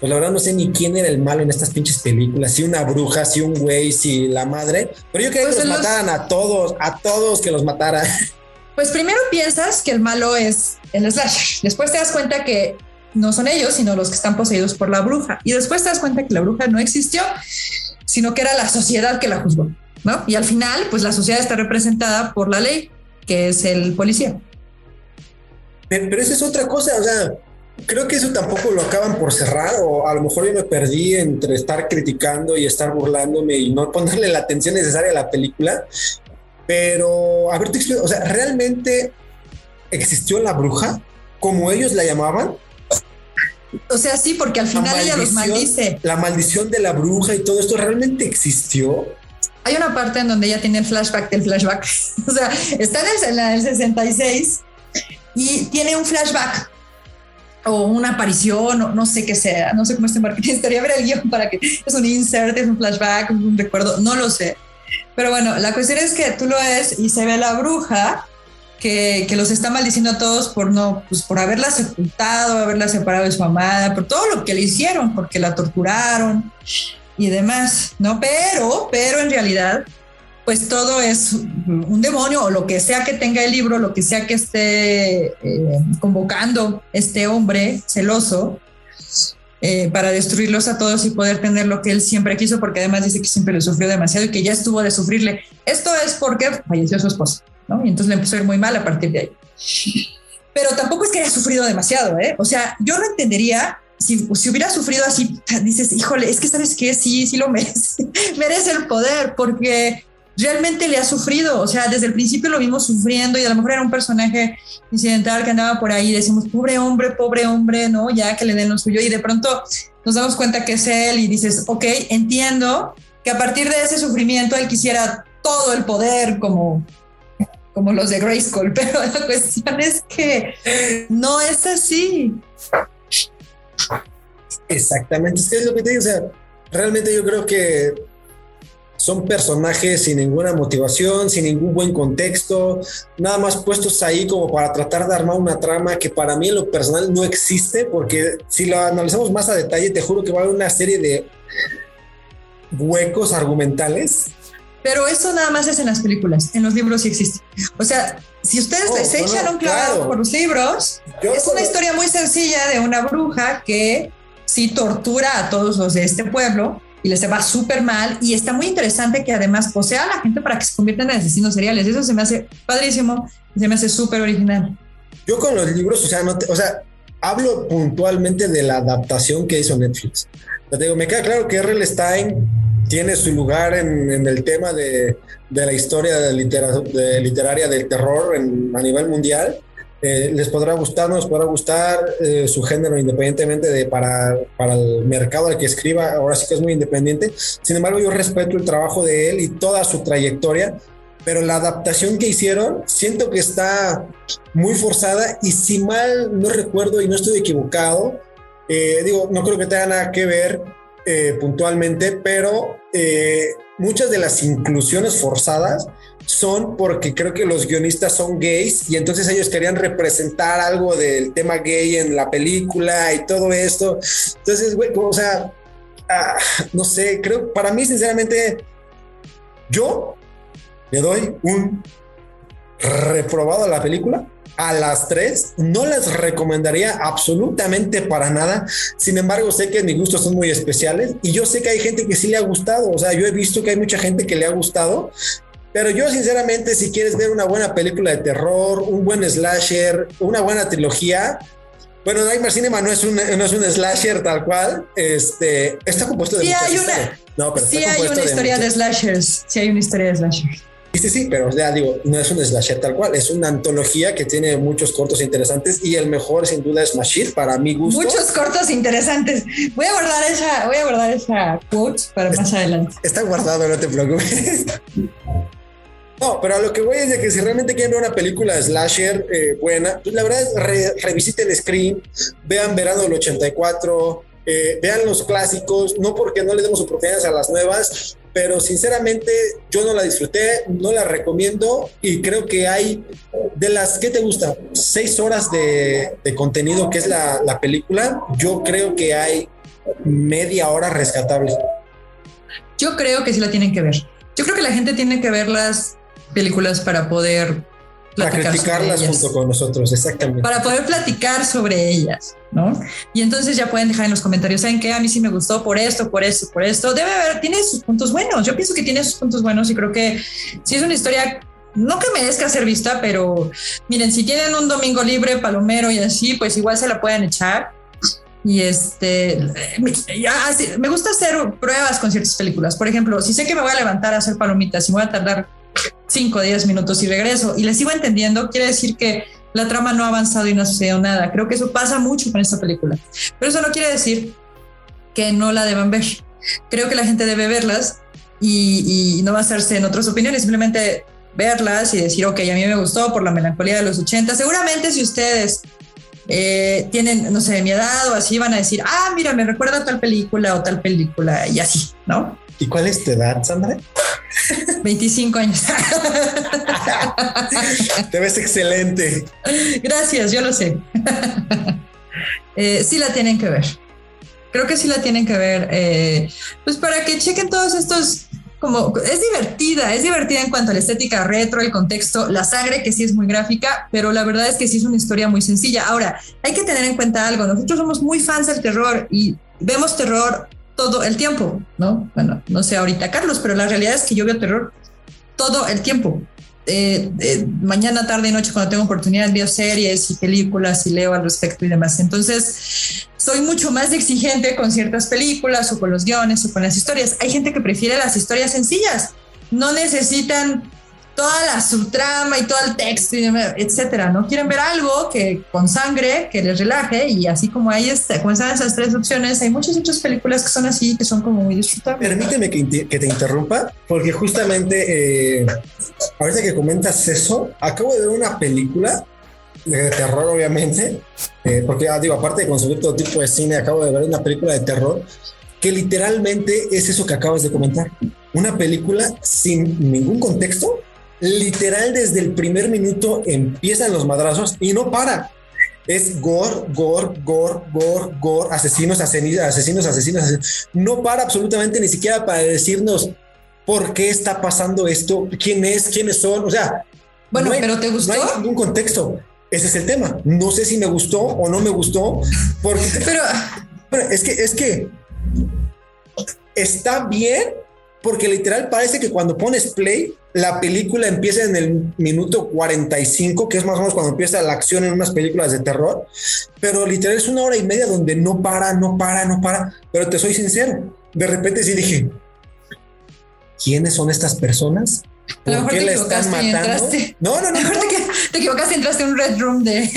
Pues la verdad no sé ni quién era el malo en estas pinches películas, si una bruja, si un güey, si la madre, pero yo quería que pues los mataran a todos, a todos que los mataran. Pues primero piensas que el malo es el slasher, después te das cuenta que no son ellos, sino los que están poseídos por la bruja, y después te das cuenta que la bruja no existió, sino que era la sociedad que la juzgó. Y al final, pues la sociedad está representada por la ley, que es el policía. Pero, esa es otra cosa, o sea, creo que eso tampoco lo acaban por cerrar, o a lo mejor yo me perdí entre estar criticando y estar burlándome y no ponerle la atención necesaria a la película. Pero, a ver, te explico, o sea, ¿realmente existió la bruja como ellos la llamaban? O sea, sí, porque al final ella los maldice. La maldición de la bruja y todo esto realmente existió hay una parte en donde ella tiene el flashback del flashback. o sea, está en el, 66 y tiene un flashback o una aparición, o no sé qué sea, no sé cómo este marketing estaría ver el guion para que es un insert, es un flashback, un recuerdo, no lo sé. Pero bueno, la cuestión es que tú lo ves y se ve la bruja que, que, los está maldiciendo a todos por no, pues por haberla sepultado, haberla separado de su amada, por todo lo que le hicieron, porque la torturaron y demás, ¿no? Pero, pero en realidad, pues todo es un demonio o lo que sea que tenga el libro, lo que sea que esté eh, convocando este hombre celoso eh, para destruirlos a todos y poder tener lo que él siempre quiso, porque además dice que siempre le sufrió demasiado y que ya estuvo de sufrirle. Esto es porque falleció su esposa, ¿no? Y entonces le empezó a ir muy mal a partir de ahí. Pero tampoco es que haya sufrido demasiado, ¿eh? O sea, yo no entendería si, si, hubiera sufrido así, dices, híjole, es que sabes que sí, sí lo merece, merece el poder, porque realmente le ha sufrido, o sea, desde el principio lo vimos sufriendo y a lo mejor era un personaje incidental que andaba por ahí, decimos, pobre hombre, pobre hombre, ¿no? Ya que le den lo suyo y de pronto nos damos cuenta que es él y dices, ok, entiendo que a partir de ese sufrimiento él quisiera todo el poder como como los de Grayskull, pero la cuestión es que no es así. Exactamente, es lo que te digo, o sea, realmente yo creo que son personajes sin ninguna motivación, sin ningún buen contexto, nada más puestos ahí como para tratar de armar una trama que para mí en lo personal no existe, porque si lo analizamos más a detalle, te juro que va a haber una serie de huecos argumentales. Pero eso nada más es en las películas, en los libros sí existe. O sea, si ustedes oh, se echan un clavado por los libros, es una historia muy sencilla de una bruja que sí tortura a todos los de este pueblo y les va súper mal. Y está muy interesante que además posea a la gente para que se conviertan en asesinos seriales. Eso se me hace padrísimo se me hace súper original. Yo con los libros, o sea, no o sea, hablo puntualmente de la adaptación que hizo Netflix. Te digo, me queda claro que R.L. Stein tiene su lugar en, el tema de, de, la historia de literaria del terror a nivel mundial. Eh, les podrá gustar, no les podrá gustar eh, su género independientemente de para, para el mercado al que escriba, ahora sí que es muy independiente. Sin embargo, yo respeto el trabajo de él y toda su trayectoria, pero la adaptación que hicieron siento que está muy forzada y si mal no recuerdo y no estoy equivocado, Eh, digo, no creo que tenga nada que ver puntualmente, pero muchas de las inclusiones forzadas son porque creo que los guionistas son gays y entonces ellos querían representar algo del tema gay en la película y todo esto. Entonces, güey, o sea, ah, no sé, creo, para mí, sinceramente, yo le doy un reprobado a la película a las tres. No las recomendaría absolutamente para nada. Sin embargo, sé que mis gustos son muy especiales y yo sé que hay gente que sí le ha gustado. O sea, yo he visto que hay mucha gente que le ha gustado. Pero yo sinceramente, si quieres ver una buena película de terror, un buen slasher, una buena trilogía, bueno, Nightmare Cinema no es un, no es un slasher tal cual. Este, está compuesto de sí muchas hay una. No, pero sí está hay una historia de, slashers. Sí hay una historia de slashers. Sí, sí, sí, pero ya digo, no es un slasher tal cual, es una antología que tiene muchos cortos interesantes y el mejor sin duda es Mashir, para mi gusto. Muchos cortos interesantes. Voy a guardar esa, voy a guardar esa quote para más adelante. Está guardado, no te preocupes. No, pero a lo que voy es de que si realmente quieren ver una película slasher eh, buena, pues la verdad es re- revisiten Scream, vean Verano del 84, eh, vean los clásicos, no porque no le demos oportunidades a las nuevas, pero sinceramente yo no la disfruté, no la recomiendo y creo que hay de las, ¿qué te gusta? Seis horas de, contenido que es la, la película, yo creo que hay media hora rescatable. Yo creo que sí la tienen que ver. Yo creo que la gente tiene que ver las películas para poder Para platicar sobre criticarlas ellas. junto con nosotros, exactamente. para poder platicar sobre ellas, ¿no? Y entonces ya pueden dejar en los comentarios, ¿saben qué? A mí sí me gustó por esto, por esto, por esto. Debe haber, tiene sus puntos buenos. Yo pienso que tiene sus puntos buenos y creo que sí es una historia, no que merezca ser vista, pero miren, si tienen un domingo libre, palomero y así, pues igual se la pueden echar. Y este, sí, me gusta hacer pruebas con ciertas películas. Por ejemplo, si sé que me voy a levantar a hacer palomitas y me voy a tardar 5 o 10 minutos y regreso y les sigo entendiendo, quiere decir que la trama no ha avanzado y no ha sucedido nada. Creo que eso pasa mucho con esta película. Pero eso no quiere decir que no la deban ver. Creo que la gente debe verlas y, y no basarse en otras opiniones, simplemente verlas y decir, ok, a mí me gustó por la melancolía de los 80. Seguramente si ustedes eh, tienen, no sé, mi edad o así, van a decir, ah, mira, me recuerda a tal película o tal película y así, ¿no? ¿Y cuál es tu edad, Sandra? 25 años. Te ves excelente. Gracias, yo lo sé. eh, sí la tienen que ver. Creo que sí la tienen que ver. eh, pues para que chequen todos estos. Como es divertida, es divertida en cuanto a la estética retro, el contexto, la sangre, que sí es muy gráfica, pero la verdad es que sí es una historia muy sencilla. Ahora, hay que tener en cuenta algo. Nosotros somos muy fans del terror y vemos terror todo el tiempo, ¿no? Bueno, no sé ahorita, Carlos, pero la realidad es que yo veo terror todo el tiempo. Eh, eh, mañana, tarde y noche, cuando tengo oportunidad, veo series y películas y leo al respecto y demás. Entonces, soy mucho más exigente con ciertas películas o con los guiones o con las historias. Hay gente que prefiere las historias sencillas. No necesitan toda la subtrama y todo el texto, etcétera. No quieren ver algo que con sangre, que les relaje y así como hay este, como están esas tres opciones, hay muchas otras películas que son así, que son como muy disfrutables. Permíteme que, que te interrumpa, porque justamente eh, ahorita que comentas eso, acabo de ver una película de terror, obviamente, eh, porque ah, digo, aparte de consumir todo tipo de cine, acabo de ver una película de terror que literalmente es eso que acabas de comentar. Una película sin ningún contexto, literal desde el primer minuto empiezan los madrazos y no para. Es gore, gore, gore, gore, gore, asesinos, asesinos, asesinos, asesinos, asesinos. No para absolutamente ni siquiera para decirnos por qué está pasando esto, quién es, quiénes son. O sea, Bueno, no hay- pero ¿te gustó? No hay ningún contexto. Ese es el tema. No sé si me gustó o no me gustó, porque Pero bueno, es que es que está bien porque literal parece que cuando pones play, la película empieza en el minuto 45, que es más o menos cuando empieza la acción en unas películas de terror, pero literal es una hora y media donde no para, no para, no para, pero te soy sincero, de repente sí dije, ¿quiénes son estas personas? A lo ¿Por mejor qué te equivocaste y matando? entraste. No, no, no, mejor no, te, te equivocaste, entraste en un red room de,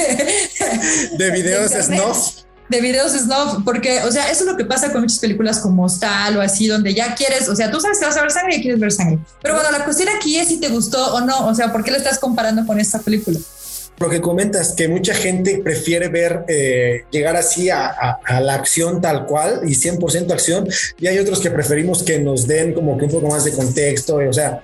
de videos de snuff. De videos snuff, porque, o sea, eso es lo que pasa con muchas películas como Hostal o así, donde ya quieres, o sea, tú sabes que vas a ver sangre y quieres ver sangre. Pero bueno, la cuestión aquí es si te gustó o no, o sea, ¿por qué la estás comparando con esta película? lo que comentas, que mucha gente prefiere ver, eh, llegar así a, la acción tal cual y 100% acción, y hay otros que preferimos que nos den como que un poco más de contexto, o sea,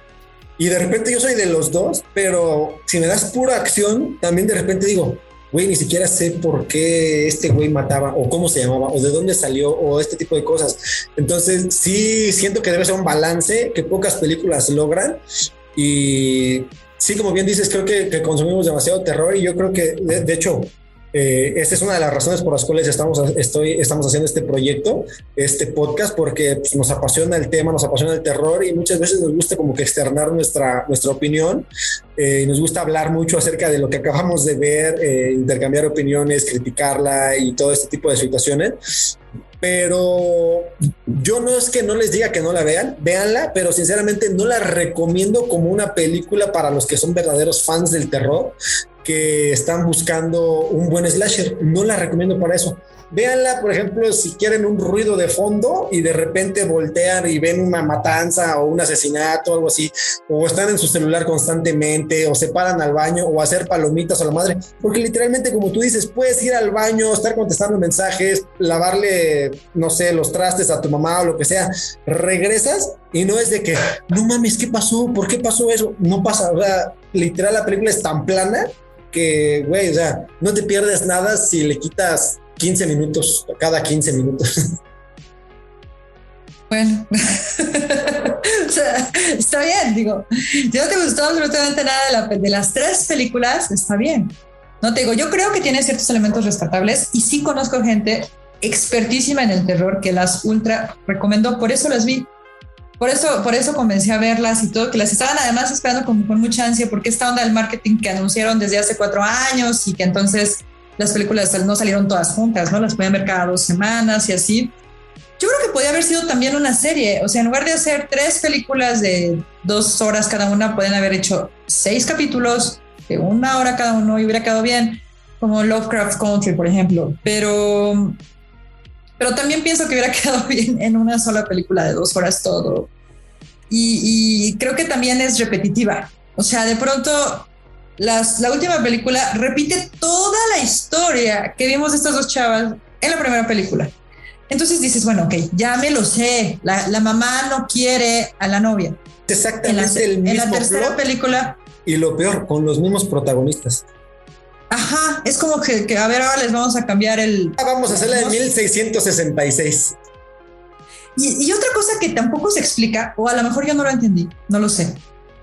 y de repente yo soy de los dos, pero si me das pura acción, también de repente digo, güey, ni siquiera sé por qué este güey mataba o cómo se llamaba o de dónde salió o este tipo de cosas. Entonces, sí siento que debe ser un balance que pocas películas logran y sí, como bien dices, creo que, consumimos demasiado terror y yo creo que, de hecho, eh, esta es una de las razones por las cuales estamos, estoy, estamos haciendo este proyecto, este podcast, porque pues, nos apasiona el tema, nos apasiona el terror y muchas veces nos gusta como que externar nuestra, nuestra opinión. Eh, nos gusta hablar mucho acerca de lo que acabamos de ver, eh, intercambiar opiniones, criticarla y todo este tipo de situaciones pero yo no es que no les diga que no la vean, véanla, pero sinceramente no la recomiendo como una película para los que son verdaderos fans del terror que están buscando un buen slasher. No la recomiendo para eso. Véanla, por ejemplo, si quieren un ruido de fondo y de repente voltean y ven una matanza o un asesinato o algo así, o están en su celular constantemente, o se paran al baño o hacer palomitas a la madre, porque literalmente, como tú dices, puedes ir al baño, estar contestando mensajes, lavarle, no sé, los trastes a tu mamá o lo que sea, regresas y no es de que, no mames, ¿qué pasó? ¿Por qué pasó eso? No pasa, o sea, literal la película es tan plana que, güey, o sea, no te pierdes nada si le quitas 15 minutos, cada 15 minutos. Bueno, está bien, digo, si no te gustó absolutamente nada de, de, las tres películas, está bien. No te digo, yo creo que tiene ciertos elementos rescatables y sí conozco gente expertísima en el terror que las ultra recomendó, por eso las vi. Por eso, por eso comencé a verlas y todo, que las estaban además esperando con, con mucha ansia, porque esta onda del marketing que anunciaron desde hace cuatro años y que entonces las películas no salieron todas juntas, ¿no? Las podían ver cada dos semanas y así. Yo creo que podía haber sido también una serie, o sea, en lugar de hacer tres películas de dos horas cada una, pueden haber hecho seis capítulos de una hora cada uno y hubiera quedado bien, como Lovecraft Country, por ejemplo. Pero pero también pienso que hubiera quedado bien en una sola película de dos horas todo. Y, creo que también es repetitiva. O sea, de pronto las, la última película repite toda la historia que vimos de estas dos chavas en la primera película. Entonces dices, bueno, ok, ya me lo sé. La, la mamá no quiere a la novia. Exactamente en la, el mismo En la tercera película. Y lo peor, con los mismos protagonistas. Ajá, es como que, a ver, ahora les vamos a cambiar el... Ah, vamos a hacer la de 1666. Y, y otra cosa que tampoco se explica, o a lo mejor yo no lo entendí, no lo sé,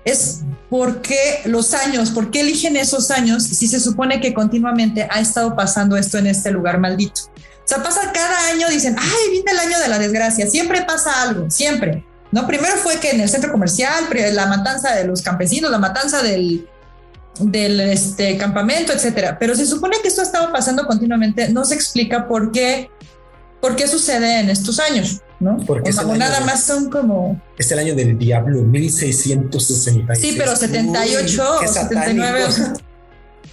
es por qué los años, por qué eligen esos años si se supone que continuamente ha estado pasando esto en este lugar maldito. O sea, pasa cada año, dicen, ay, viene el año de la desgracia, siempre pasa algo, siempre. ¿No? Primero fue que en el centro comercial, la matanza de los campesinos, la matanza del, del este, campamento, etcétera. Pero se supone que esto ha estado pasando continuamente, no se explica por qué, por qué sucede en estos años, ¿no? Porque o nada más son como... Es el año del diablo, 1666. Sí, pero 78 o 79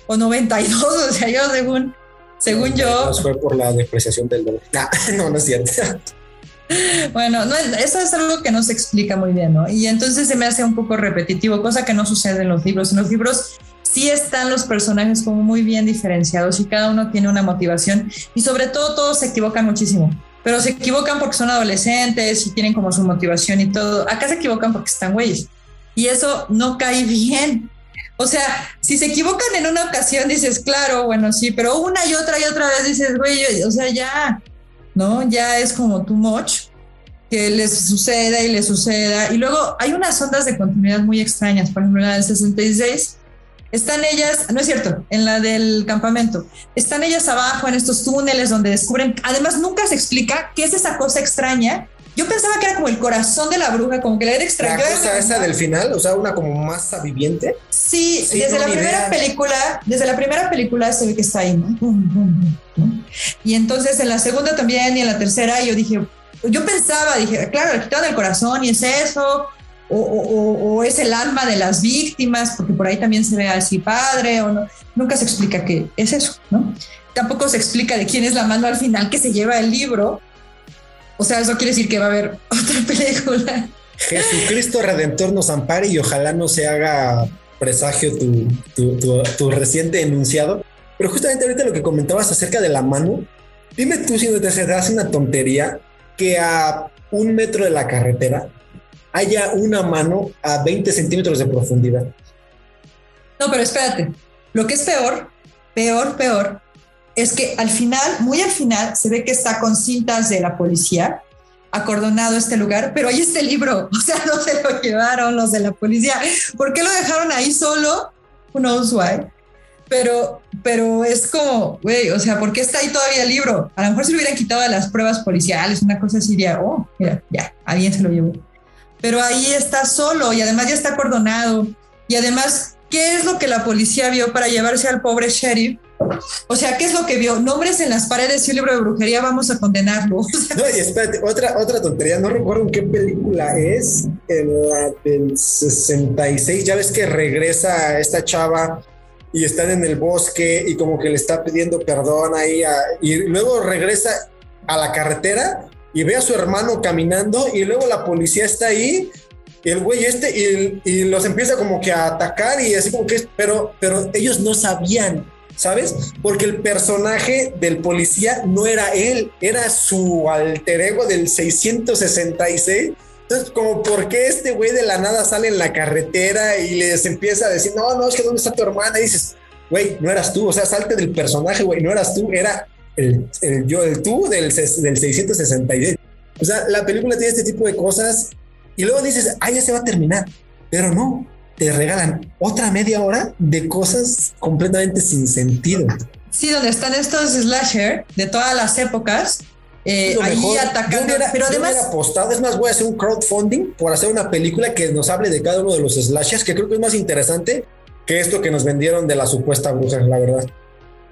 o, 92, o sea, yo según, según yo... fue por la depreciación del dólar. no, no es cierto. Bueno, no, eso es algo que no se explica muy bien, ¿no? Y entonces se me hace un poco repetitivo, cosa que no sucede en los libros. En los libros sí están los personajes como muy bien diferenciados y cada uno tiene una motivación y sobre todo todos se equivocan muchísimo, pero se equivocan porque son adolescentes y tienen como su motivación y todo. Acá se equivocan porque están güeyes y eso no cae bien. O sea, si se equivocan en una ocasión dices, claro, bueno, sí, pero una y otra y otra vez dices, güey, o sea, ya, ¿no? Ya es como too much que les suceda y les suceda. Y luego hay unas ondas de continuidad muy extrañas, por ejemplo, la del 66 están ellas, no es cierto, en la del campamento, están ellas abajo en estos túneles donde descubren, además nunca se explica qué es esa cosa extraña. Yo pensaba que era como el corazón de la bruja, como que le era extraño. La cosa esa del final, o sea, una como masa viviente. Sí, desde la primera película, desde la primera película se ve que está ahí, ¿no? Y entonces en la segunda también y en la tercera yo dije, yo pensaba, dije, claro, le quitaron el corazón y es eso, o, es el alma de las víctimas, porque por ahí también se ve así padre, o no, nunca se explica qué es eso, ¿no? Tampoco se explica de quién es la mano al final que se lleva el libro. O sea, eso quiere decir que va a haber otra película. Jesucristo Redentor nos ampare y ojalá no se haga presagio tu, tu, tu, reciente enunciado. Pero justamente ahorita lo que comentabas acerca de la mano, dime tú si no te hace una tontería que a un metro de la carretera haya una mano a 20 centímetros de profundidad. No, pero espérate. Lo que es peor, peor, peor, es que al final, muy al final, se ve que está con cintas de la policía acordonado este lugar, pero está el libro, o sea, no se lo llevaron los de la policía. ¿Por qué lo dejaron ahí solo? Who knows why. Pero, pero es como, güey, o sea, ¿por qué está ahí todavía el libro? A lo mejor si lo hubieran quitado de las pruebas policiales, una cosa así, diría, oh, mira, ya, alguien se lo llevó. Pero ahí está solo y además ya está acordonado. Y además, ¿qué es lo que la policía vio para llevarse al pobre sheriff o sea, ¿qué es lo que vio? Nombres en las paredes y un libro de brujería, vamos a condenarlo. no, y espérate, otra, otra tontería, no recuerdo en qué película es, en la del 66, ya ves que regresa esta chava y están en el bosque y como que le está pidiendo perdón ahí y luego regresa a la carretera y ve a su hermano caminando y luego la policía está ahí el güey este y, y, los empieza como que a atacar y así como que pero pero ellos no sabían ¿sabes? Porque el personaje del policía no era él, era su alter ego del 666. Entonces, como, ¿por qué este güey de la nada sale en la carretera y les empieza a decir, no, no, es que ¿dónde está tu hermana? Y dices, güey, no eras tú, o sea, salte del personaje, güey, no eras tú, era el, yo, el tú del, del 666. O sea, la película tiene este tipo de cosas y luego dices, ah, ya se va a terminar, pero no, te regalan otra media hora de cosas completamente sin sentido. Sí, donde están estos slasher de todas las épocas, eh, ahí atacando. pero además. apostado, es más, voy a hacer un crowdfunding por hacer una película que nos hable de cada uno de los slashers, que creo que es más interesante que esto que nos vendieron de la supuesta bruja, la verdad.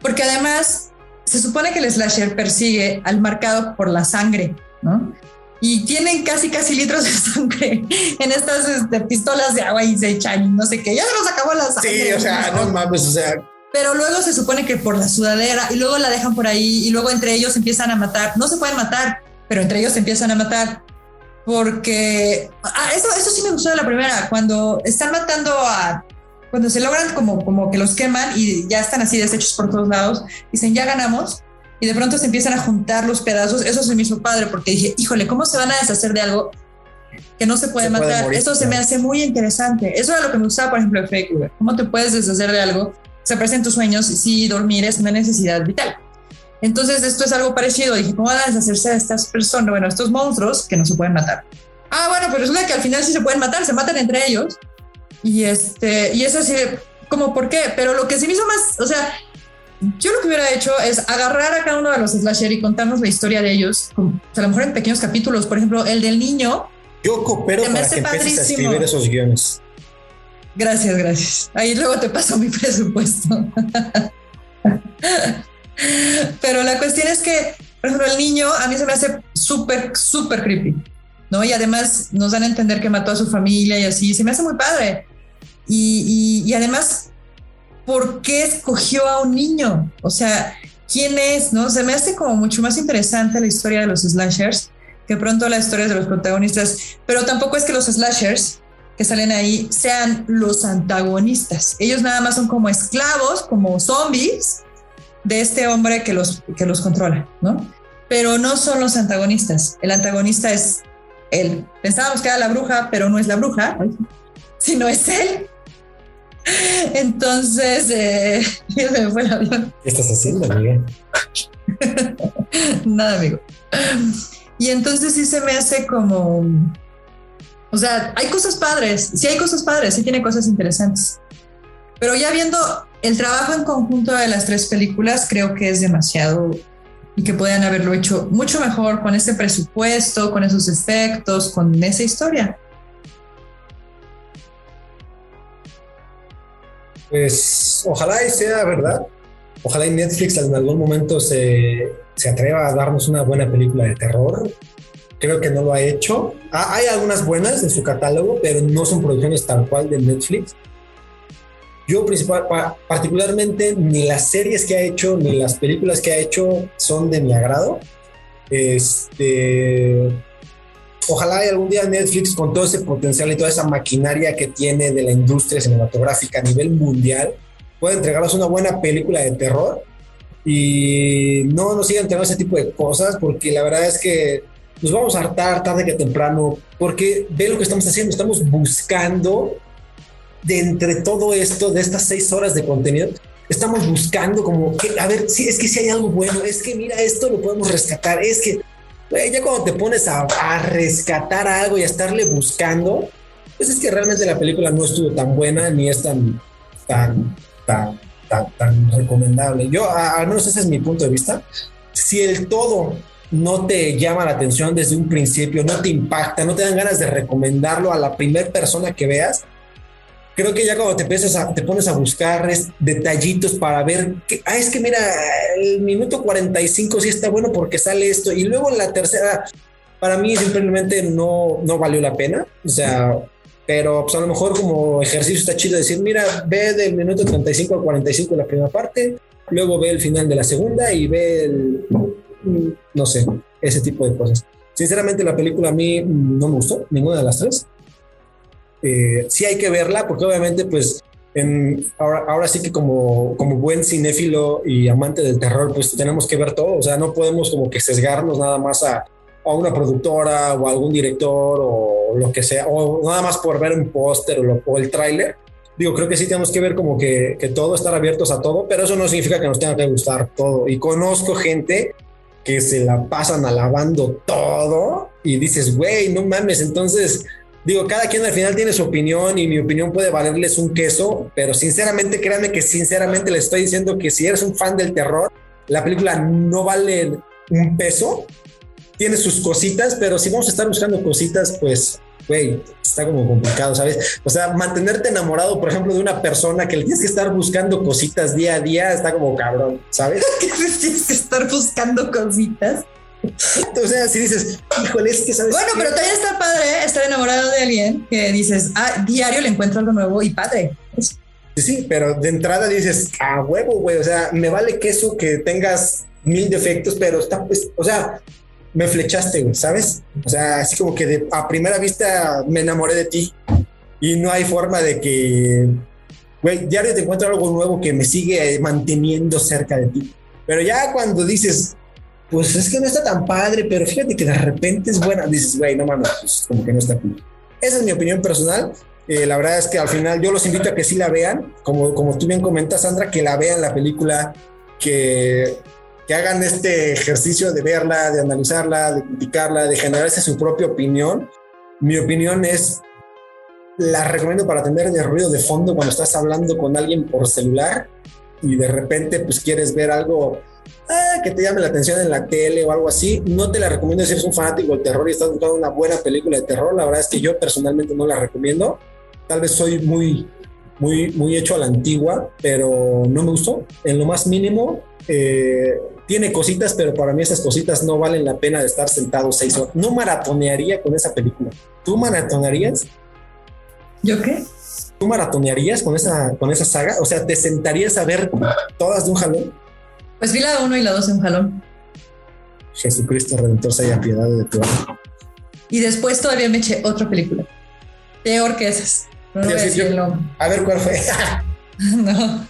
Porque además se supone que el slasher persigue al marcado por la sangre, ¿no? y tienen casi casi litros de sangre en estas este, pistolas de agua y se echan no sé qué, ya se nos acabó la sangre. Sí, o sea, no mames, o sea. Pero luego se supone que por la sudadera y luego la dejan por ahí y luego entre ellos empiezan a matar. No se pueden matar, pero entre ellos empiezan a matar. Porque ah, eso, eso sí me gustó de la primera, cuando están matando a cuando se logran como, como que los queman y ya están así deshechos por todos lados, dicen ya ganamos, y de pronto se empiezan a juntar los pedazos. Eso se me hizo padre porque dije, híjole, ¿cómo se van a deshacer de algo que no se puede matar? eso se me hace muy interesante. Eso era lo que me gustaba, por ejemplo, de Fake ¿Cómo te puedes deshacer de algo? Se aparecen tus sueños si dormir es una necesidad vital. Entonces, esto es algo parecido. Dije, ¿cómo van a deshacerse de estas personas? Bueno, estos monstruos que no se pueden matar. Ah, bueno, pero resulta que al final sí se pueden matar, se matan entre ellos. Y este, y es así, como, ¿por qué? Pero lo que se me hizo más, o sea, yo lo que hubiera hecho es agarrar a cada uno de los slasher y contarnos la historia de ellos, a lo mejor en pequeños capítulos. Por ejemplo, el del niño. Yo coopero para que empieces a escribir esos guiones. Gracias, gracias. Ahí luego te paso mi presupuesto. Pero la cuestión es que, por ejemplo, el niño a mí se me hace súper, súper creepy, ¿no? Y además nos dan a entender que mató a su familia y así, se me hace muy padre. Y, y, y además por qué escogió a un niño, o sea, quién es, ¿no? Se me hace como mucho más interesante la historia de los slashers que pronto las historias de los protagonistas, pero tampoco es que los slashers que salen ahí sean los antagonistas. Ellos nada más son como esclavos, como zombies de este hombre que los, que los controla, ¿no? Pero no son los antagonistas. El antagonista es él. Pensábamos que era la bruja, pero no es la bruja, sino es él Entonces, eh, me fue el avión. ¿Qué estás haciendo, amiga? Nada, amigo. Y entonces sí se me hace como. O sea, hay cosas padres, sí hay cosas padres, sí tiene cosas interesantes. Pero ya viendo el trabajo en conjunto de las tres películas, creo que es demasiado y que puedan haberlo hecho mucho mejor con ese presupuesto, con esos efectos, con esa historia. Pues ojalá y sea verdad. Ojalá y Netflix en algún momento se, se atreva a darnos una buena película de terror. Creo que no lo ha hecho. Hay algunas buenas en su catálogo, pero no son producciones tal cual de Netflix. Yo particularmente ni las series que ha hecho ni las películas que ha hecho son de mi agrado. Este, ojalá algún día Netflix con todo ese potencial y toda esa maquinaria que tiene de la industria cinematográfica a nivel mundial pueda entregarnos una buena película de terror y no nos sigan teniendo ese tipo de cosas porque la verdad es que nos vamos a hartar tarde que temprano porque ve lo que estamos haciendo, estamos buscando de entre todo esto, de estas seis horas de contenido, estamos buscando como que, a ver, si es que si hay algo bueno, es que mira, esto lo podemos rescatar, es que ya cuando te pones a, a, rescatar algo y a estarle buscando, pues es que realmente la película no estuvo tan buena ni es tan, tan, tan, tan, tan recomendable. Yo, al menos ese es mi punto de vista. Si el todo no te llama la atención desde un principio, no te impacta, no te dan ganas de recomendarlo a la primera persona que veas, creo que ya cuando te empiezas a, te pones a buscar detallitos para ver que, ah, es que mira, el minuto 45 sí está bueno porque sale esto. Y luego la tercera, para mí simplemente no, no valió la pena, o sea, pero pues a lo mejor como ejercicio está chido decir, mira, ve del minuto 35 al 45 la primera parte, luego ve el final de la segunda y ve el, no sé, ese tipo de cosas. Sinceramente la película a mí no me gustó, ninguna de las tres eh, sí hay que verla porque obviamente pues en, ahora, ahora sí que como, como buen cinéfilo y amante del terror pues tenemos que ver todo, o sea, no podemos como que sesgarnos nada más a, a una productora o a algún director o lo que sea, o nada más por ver un póster o, o, el tráiler. Digo, creo que sí tenemos que ver como que, que todo, estar abiertos a todo, pero eso no significa que nos tenga que gustar todo. Y conozco gente que se la pasan alabando todo y dices, güey, no mames, entonces digo, cada quien al final tiene su opinión y mi opinión puede valerles un queso, pero sinceramente, créanme que sinceramente les estoy diciendo que si eres un fan del terror, la película no vale un peso, tiene sus cositas, pero si vamos a estar buscando cositas, pues, güey, está como complicado, ¿sabes? O sea, mantenerte enamorado, por ejemplo, de una persona que le tienes que estar buscando cositas día a día, está como cabrón, ¿sabes? tienes que estar buscando cositas. O sea, si dices, híjole, es que sabes. Bueno, pero también está padre estar enamorado de alguien que dices, ah, diario le encuentro algo nuevo y padre. Sí, sí, pero de entrada dices, a huevo, güey. O sea, me vale queso que tengas mil defectos, pero está, pues, o sea, me flechaste, güey, ¿sabes? O sea, así como que de, a primera vista me enamoré de ti y no hay forma de que, güey, diario te encuentro algo nuevo que me sigue manteniendo cerca de ti. Pero ya cuando dices, pues es que no está tan padre, pero fíjate que de repente es buena. Dices, güey, no mames, pues como que no está cool. Esa es mi opinión personal. Eh, la verdad es que al final yo los invito a que sí la vean, como, como tú bien comentas, Sandra, que la vean la película, que, que hagan este ejercicio de verla, de analizarla, de criticarla, de generarse su propia opinión. Mi opinión es, la recomiendo para tener de ruido de fondo cuando estás hablando con alguien por celular y de repente pues quieres ver algo ah, que te llame la atención en la tele o algo así. No te la recomiendo si eres un fanático del terror y estás buscando una buena película de terror. La verdad es que yo personalmente no la recomiendo. Tal vez soy muy, muy, muy hecho a la antigua, pero no me gustó. En lo más mínimo, eh, tiene cositas, pero para mí esas cositas no valen la pena de estar sentado seis horas. No maratonearía con esa película. ¿Tú maratonearías? ¿Yo qué? ¿Tú maratonearías con esa, con esa saga? O sea, ¿te sentarías a ver todas de un jalón? Pues vi la 1 y la 2 en jalón. Jesucristo Redentor se haya piedad de tu alma. Y después todavía me eché otra película. Peor que esas. No voy a, decir el nombre. a ver cuál fue. no.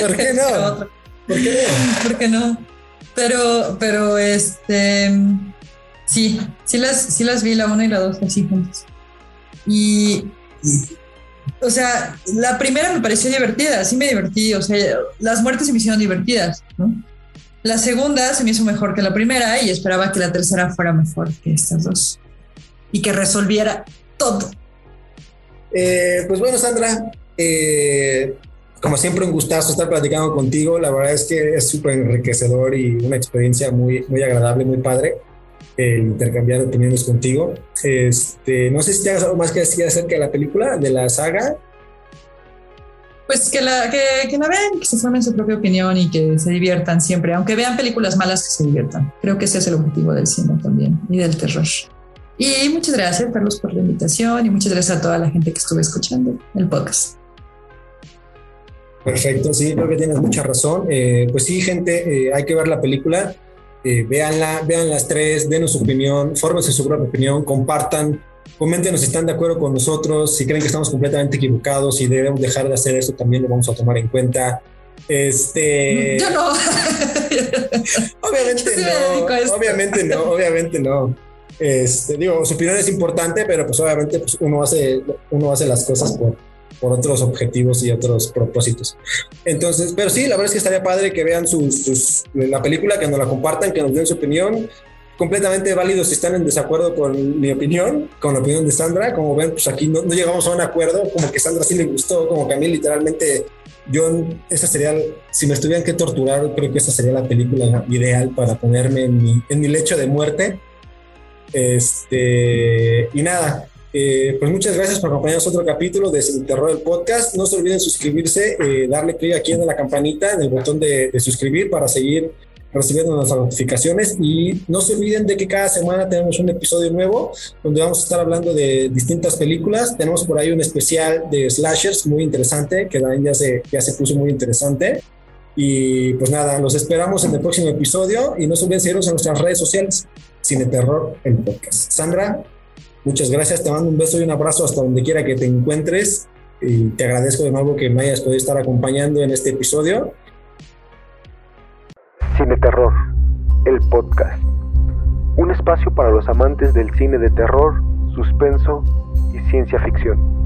¿Por qué no? ¿Por qué no? ¿Por qué no? Pero, pero este. Sí, sí las, sí las vi, la 1 y la 2 así juntas. Y o sea, la primera me pareció divertida, sí me divertí, o sea, las muertes se me hicieron divertidas, ¿no? La segunda se me hizo mejor que la primera y esperaba que la tercera fuera mejor que estas dos y que resolviera todo. Eh, pues bueno, Sandra, eh, como siempre un gustazo estar platicando contigo, la verdad es que es súper enriquecedor y una experiencia muy, muy agradable, muy padre el intercambiar opiniones contigo. Este, no sé si te algo más que decir acerca de la película, de la saga. Pues que la, que, que la vean, que se formen su propia opinión y que se diviertan siempre, aunque vean películas malas, que se diviertan. Creo que ese es el objetivo del cine también y del terror. Y muchas gracias, Carlos, por la invitación y muchas gracias a toda la gente que estuvo escuchando el podcast. Perfecto, sí, creo que tienes mucha razón. Eh, pues sí, gente, eh, hay que ver la película. Eh, véanla, vean las tres, denos su opinión, fórmense su propia opinión, compartan, coméntenos si están de acuerdo con nosotros, si creen que estamos completamente equivocados y debemos dejar de hacer eso, también lo vamos a tomar en cuenta. Este. Yo no. obviamente no. Obviamente no, obviamente no. Este, digo, su opinión es importante, pero pues obviamente pues, uno, hace, uno hace las cosas por, por otros objetivos y otros propósitos. Entonces, pero sí, la verdad es que estaría padre que vean sus, la película, que nos la compartan, que nos den su opinión. Completamente válido si están en desacuerdo con mi opinión, con la opinión de Sandra. Como ven, pues aquí no, llegamos a un acuerdo, como que Sandra sí le gustó, como que a mí literalmente yo, esa sería, si me estuvieran que torturar, creo que esa sería la película ideal para ponerme en mi, en mi lecho de muerte. Este, y nada, eh, pues muchas gracias por acompañarnos otro capítulo de Sin Terror del Podcast. No se olviden suscribirse, eh, darle clic aquí en la campanita, en el botón de, suscribir para seguir recibiendo nuestras notificaciones y no se olviden de que cada semana tenemos un episodio nuevo donde vamos a estar hablando de distintas películas. Tenemos por ahí un especial de slashers muy interesante que también ya se, ya se puso muy interesante. Y pues nada, los esperamos en el próximo episodio y no se olviden seguirnos en nuestras redes sociales. Cine Terror, el podcast. Sandra, Muchas gracias, te mando un beso y un abrazo hasta donde quiera que te encuentres. Y te agradezco de nuevo que me hayas podido estar acompañando en este episodio. Cine Terror, el podcast. Un espacio para los amantes del cine de terror, suspenso y ciencia ficción.